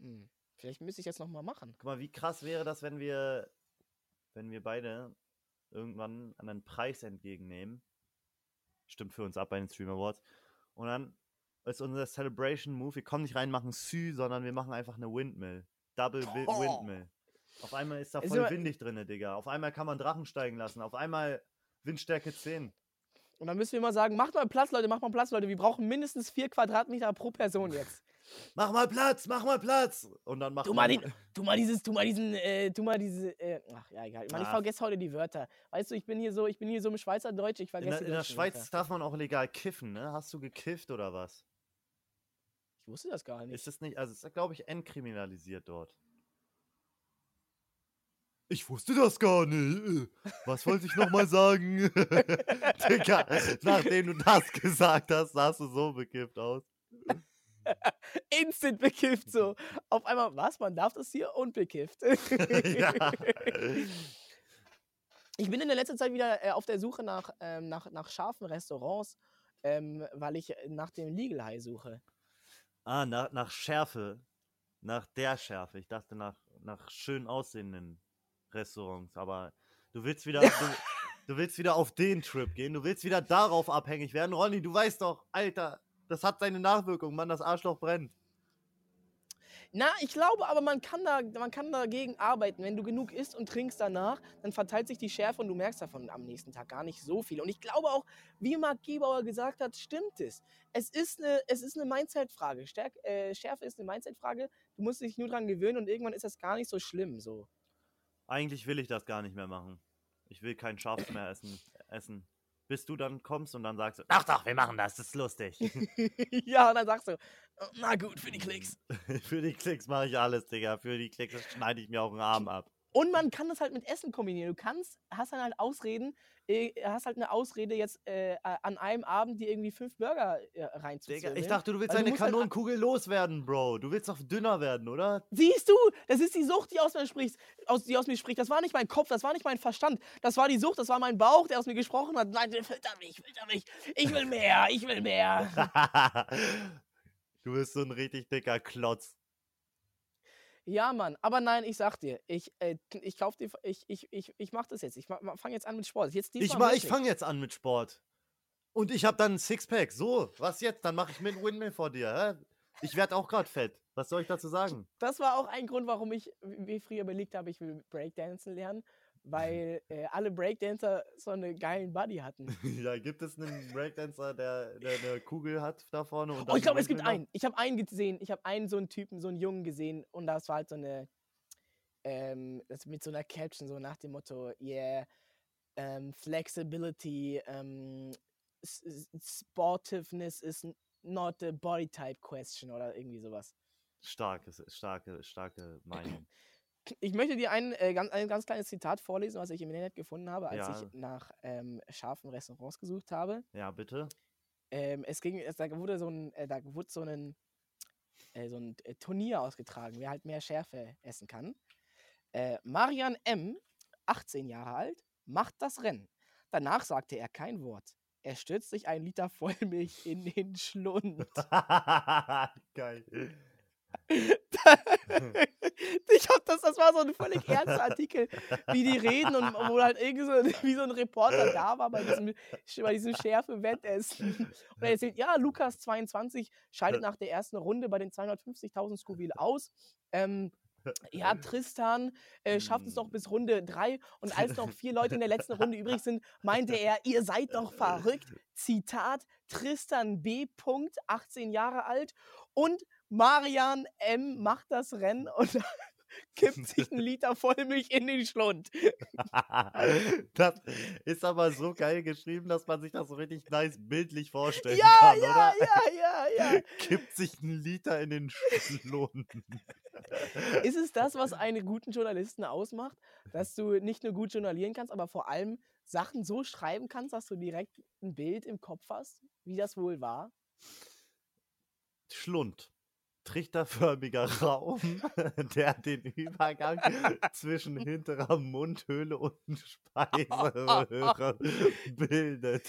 Hm. Vielleicht müsste ich jetzt nochmal machen. Guck mal, wie krass wäre das, wenn wir, wenn wir beide irgendwann einen Preis entgegennehmen. Stimmt für uns ab bei den Stream Awards. Und dann ist unser Celebration Move, wir kommen nicht rein, machen Sü, sondern wir machen einfach eine Windmill. Double Oh. Windmill. Auf einmal ist da Ist voll immer- windig drinne, Digga. Auf einmal kann man Drachen steigen lassen. Auf einmal Windstärke 10. Und dann müssen wir immer sagen, macht mal Platz, Leute, macht mal Platz, Leute. Wir brauchen mindestens vier Quadratmeter pro Person jetzt. mach mal Platz, mach mal Platz. Und dann macht Tu mal, man, den, tu mal dieses, tu mal diesen, äh, tu mal diese, äh, ach ja, egal. Mann, ich vergesse heute die Wörter. Weißt du, ich bin hier so, ich bin hier so im Schweizerdeutsch, ich in vergesse der, die in der Schweiz Wörter. darf man auch legal kiffen, ne? Hast du gekifft oder was? Ich wusste das gar nicht. Ist das nicht, also ist, glaube ich, entkriminalisiert dort. Ich wusste das gar nicht. Was wollte ich nochmal sagen? (laughs) Digga, nachdem du das gesagt hast, sahst du so bekifft aus. (laughs) Instant bekifft so. Auf einmal, was? Man darf das hier und bekifft. (laughs) ja. Ich bin in der letzten Zeit wieder äh, auf der Suche nach, ähm, nach, nach scharfen Restaurants, ähm, weil ich nach dem Legal High suche. Ah, nach, nach Schärfe. Nach der Schärfe. Ich dachte nach, nach schön aussehenden Restaurants. Aber du willst wieder. Du, (laughs) du willst wieder auf den Trip gehen. Du willst wieder darauf abhängig werden. Ronny, du weißt doch, Alter, das hat seine Nachwirkung. Mann, das Arschloch brennt. Na, ich glaube aber, man kann, da, man kann dagegen arbeiten. Wenn du genug isst und trinkst danach, dann verteilt sich die Schärfe und du merkst davon am nächsten Tag gar nicht so viel. Und ich glaube auch, wie Marc Gebauer gesagt hat, stimmt es. Es ist eine, es ist eine Mindset-Frage. Äh, Schärfe ist eine Mindset-Frage. Du musst dich nur dran gewöhnen und irgendwann ist das gar nicht so schlimm. So. Eigentlich will ich das gar nicht mehr machen. Ich will kein Schaf mehr essen. essen. Bis du dann kommst und dann sagst du, ach doch, wir machen das, das ist lustig. (laughs) ja, und dann sagst du, na gut, für die Klicks. (laughs) Für die Klicks mache ich alles, Digga. Für die Klicks schneide ich mir auch einen Arm ab. Und man kann das halt mit Essen kombinieren. Du kannst, hast dann halt Ausreden, hast halt eine Ausrede jetzt äh, an einem Abend dir irgendwie fünf Burger äh, reinzuziehen. ich dachte, du willst Weil du eine musst halt Kanonenkugel loswerden, Bro. Du willst doch dünner werden, oder? Siehst du, das ist die Sucht, die aus mir spricht. Aus, die aus mir spricht. Das war nicht mein Kopf, das war nicht mein Verstand. Das war die Sucht, das war mein Bauch, der aus mir gesprochen hat. Nein, filter mich, filter mich. Ich will mehr, ich will mehr. (laughs) du bist so ein richtig dicker Klotz. Ja, Mann, aber nein, ich sag dir, ich, äh, ich kauf dir, ich, ich, ich, ich mach das jetzt. Ich fange jetzt an mit Sport. Jetzt Ich, mach- ich fange jetzt an mit Sport. Und ich habe dann ein Sixpack. So, was jetzt? Dann mache ich mir einen Windmill vor dir. Hä? Ich werde auch gerade fett. Was soll ich dazu sagen? Das war auch ein Grund, warum ich wie früher überlegt habe, ich will Breakdancen lernen, weil äh, alle Breakdancer so einen geilen Buddy hatten. (laughs) ja, gibt es einen Breakdancer, der, der eine Kugel hat da vorne? Und Oh, ich glaube, es gibt einen. Ich habe einen gesehen. Ich habe einen so einen Typen, so einen Jungen gesehen und das war halt so eine, ähm, das mit so einer Caption, so nach dem Motto, yeah, ähm, flexibility, ähm, s- s- sportiveness is not a body type question oder irgendwie sowas. Starke, starke, starke Meinung. (clears throat) Ich möchte dir ein, äh, ganz, ein ganz kleines Zitat vorlesen, was ich im Internet gefunden habe, als Ja. ich nach ähm, scharfen Restaurants gesucht habe. Ja, bitte. Ähm, es ging, es, da wurde so ein, äh, da wurde so ein, äh, so ein äh, Turnier ausgetragen, wer halt mehr Schärfe essen kann. Äh, Marian M., 18 Jahre alt, macht das Rennen. Danach sagte er kein Wort. Er stürzt sich ein Liter Vollmilch in den Schlund. (laughs) Geil. (laughs) (laughs) (laughs) das, das war so ein völlig ernster Artikel, wie die reden und wo halt irgendwie so, (laughs) wie so ein Reporter da war bei diesem, (laughs) bei diesem Schärfe-Wettessen. Und er erzählt, ja, Lukas 22 scheidet nach der ersten Runde bei den 250.000 Scoville aus. Ähm, ja, Tristan äh, schafft es noch bis Runde 3 und als noch vier Leute in der letzten Runde übrig sind, meinte er, ihr seid doch verrückt. Zitat, Tristan B. Punkt, 18 Jahre alt und Marian M. macht das Rennen und (laughs) kippt sich einen Liter Vollmilch in den Schlund. (laughs) das ist aber so geil geschrieben, dass man sich das so richtig nice bildlich vorstellen Ja, kann, ja, oder? ja, ja, ja. (laughs) Kippt sich ein Liter in den Schlund. Ist es das, was einen guten Journalisten ausmacht, dass du nicht nur gut journalieren kannst, aber vor allem Sachen so schreiben kannst, dass du direkt ein Bild im Kopf hast, wie das wohl war? Schlund. Trichterförmiger (laughs) Raum, der den Übergang zwischen hinterer Mundhöhle und Speiseröhre (laughs) bildet.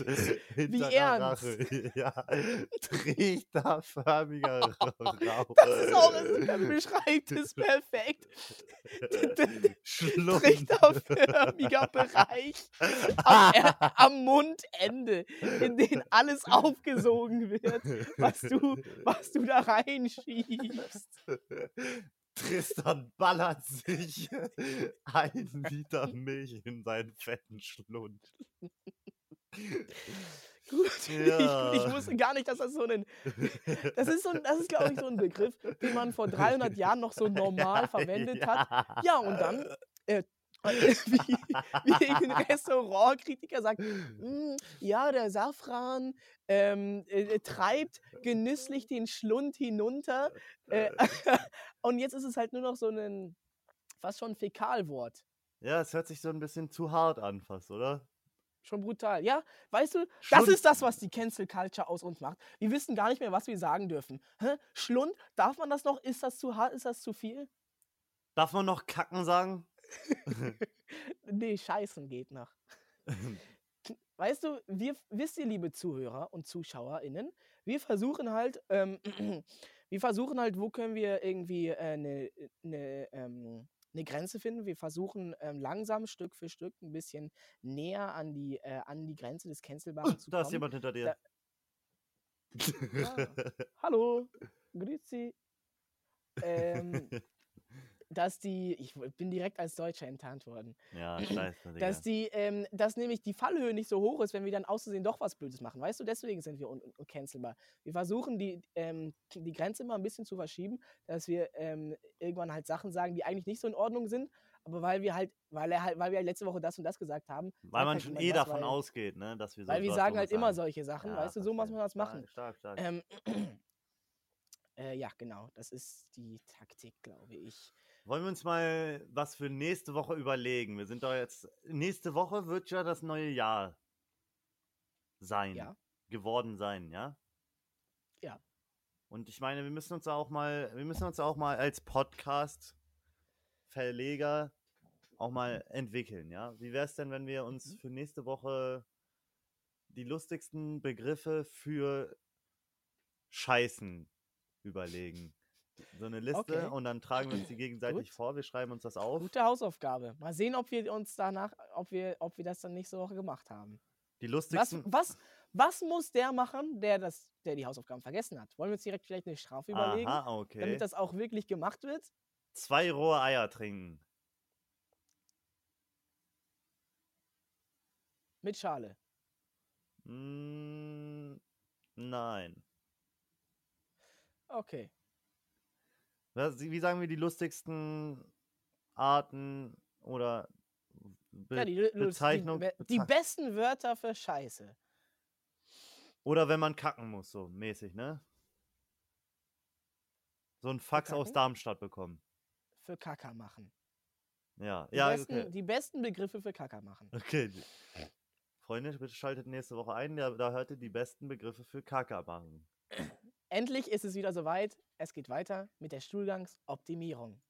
Hinterer ernst? Rache. (laughs) Ja. Trichterförmiger Raum. Das ist auch, das beschreibt es perfekt. Trichterförmiger Bereich am, Er- am Mundende, in den alles aufgesogen wird, was du, was du da reinschiebst. (laughs) Tristan ballert sich ein Liter (laughs) Milch in seinen fetten Schlund. Gut. (laughs) Ich, Ja. ich wusste gar nicht, dass das so ein. Das ist, so ein, das ist glaube ich, so ein Begriff, den man vor 300 Jahren noch so normal verwendet hat. Ja, und dann. Äh, (laughs) wie, wie ein Restaurantkritiker sagt, "Mm, ja, der Safran ähm, äh, treibt genüsslich den Schlund hinunter. Äh, (laughs) und jetzt ist es halt nur noch so ein, fast schon Fäkalwort. Ja, es hört sich so ein bisschen zu hart an, fast, oder? Schon brutal. Ja, weißt du, das Schlund. ist das, was die Cancel Culture aus uns macht. Wir wissen gar nicht mehr, was wir sagen dürfen. Hä? Schlund, darf man das noch? Ist das zu hart? Ist das zu viel? Darf man noch kacken sagen? (laughs) nee, scheißen geht noch. (laughs) Weißt du, wir, wisst ihr, liebe Zuhörer und ZuschauerInnen, wir versuchen halt, ähm, (clears throat) wir versuchen halt, wo können wir irgendwie eine äh, ne, ähm, ne Grenze finden. Wir versuchen ähm, langsam Stück für Stück ein bisschen näher an die, äh, an die Grenze des Cancelbaren zu Da ist kommen. jemand hinter dir. Ah. Hallo, grüezi. (laughs) Ähm, dass die, ich bin direkt als Deutscher enttarnt worden, ja, scheiße, Digga. dass die, ähm, dass nämlich die Fallhöhe nicht so hoch ist, wenn wir dann auszusehen doch was Blödes machen. Weißt du, deswegen sind wir un un uncancelbar. Wir versuchen die, ähm, die Grenze immer ein bisschen zu verschieben, dass wir ähm, irgendwann halt Sachen sagen, die eigentlich nicht so in Ordnung sind, aber weil wir halt, weil er halt, weil wir halt letzte Woche das und das gesagt haben, Weil man halt schon eh was, davon weil, ausgeht, ne, dass wir so Weil wir sagen halt immer sagen. solche Sachen, Ja, weißt du, so muss man das machen. Stark, stark, stark. Ähm, (clears throat) äh, ja, genau, das ist die Taktik, glaube ich. Wollen wir uns mal was für nächste Woche überlegen? Wir sind doch jetzt. Nächste Woche wird ja das neue Jahr sein. Ja. Geworden sein, ja? Ja. Und ich meine, wir müssen uns auch mal, wir müssen uns auch mal als Podcast-Verleger auch mal entwickeln, ja? Wie wäre es denn, wenn wir uns Mhm. für nächste Woche die lustigsten Begriffe für Scheißen überlegen? So eine Liste Okay. und dann tragen wir uns die (clears throat) gegenseitig Gut. vor, wir schreiben uns das auf. Gute Hausaufgabe. Mal sehen, ob wir uns danach, ob wir, ob wir das dann nächste Woche gemacht haben. Die Was, lustigsten. was, was muss der machen, der, das, der die Hausaufgaben vergessen hat? Wollen wir uns direkt vielleicht eine Strafe überlegen, Aha, okay. damit das auch wirklich gemacht wird? Zwei rohe Eier trinken. Mit Schale. Mm, nein. Okay. Was, wie sagen wir die lustigsten Arten oder Be ja, die, Bezeichnung? die, die Bezei- besten Wörter für Scheiße. oder wenn man kacken muss, so mäßig, ne? So ein Fax aus? Darmstadt bekommen. Für Kacker machen. Ja, Die, ja, besten, okay. die besten Begriffe für Kacker machen. Okay. Freunde, bitte schaltet nächste Woche ein. Da, da hört ihr die besten Begriffe für Kaka machen. Endlich ist es wieder soweit. Es geht weiter mit der Stuhlgangsoptimierung.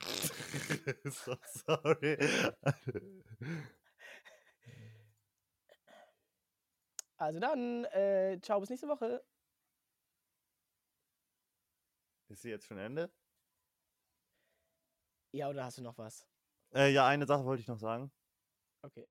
(laughs) so sorry. Also dann, äh, ciao, bis nächste Woche. Ist sie jetzt schon Ende? Ja, oder hast du noch was? Äh, ja, eine Sache wollte ich noch sagen. Okay.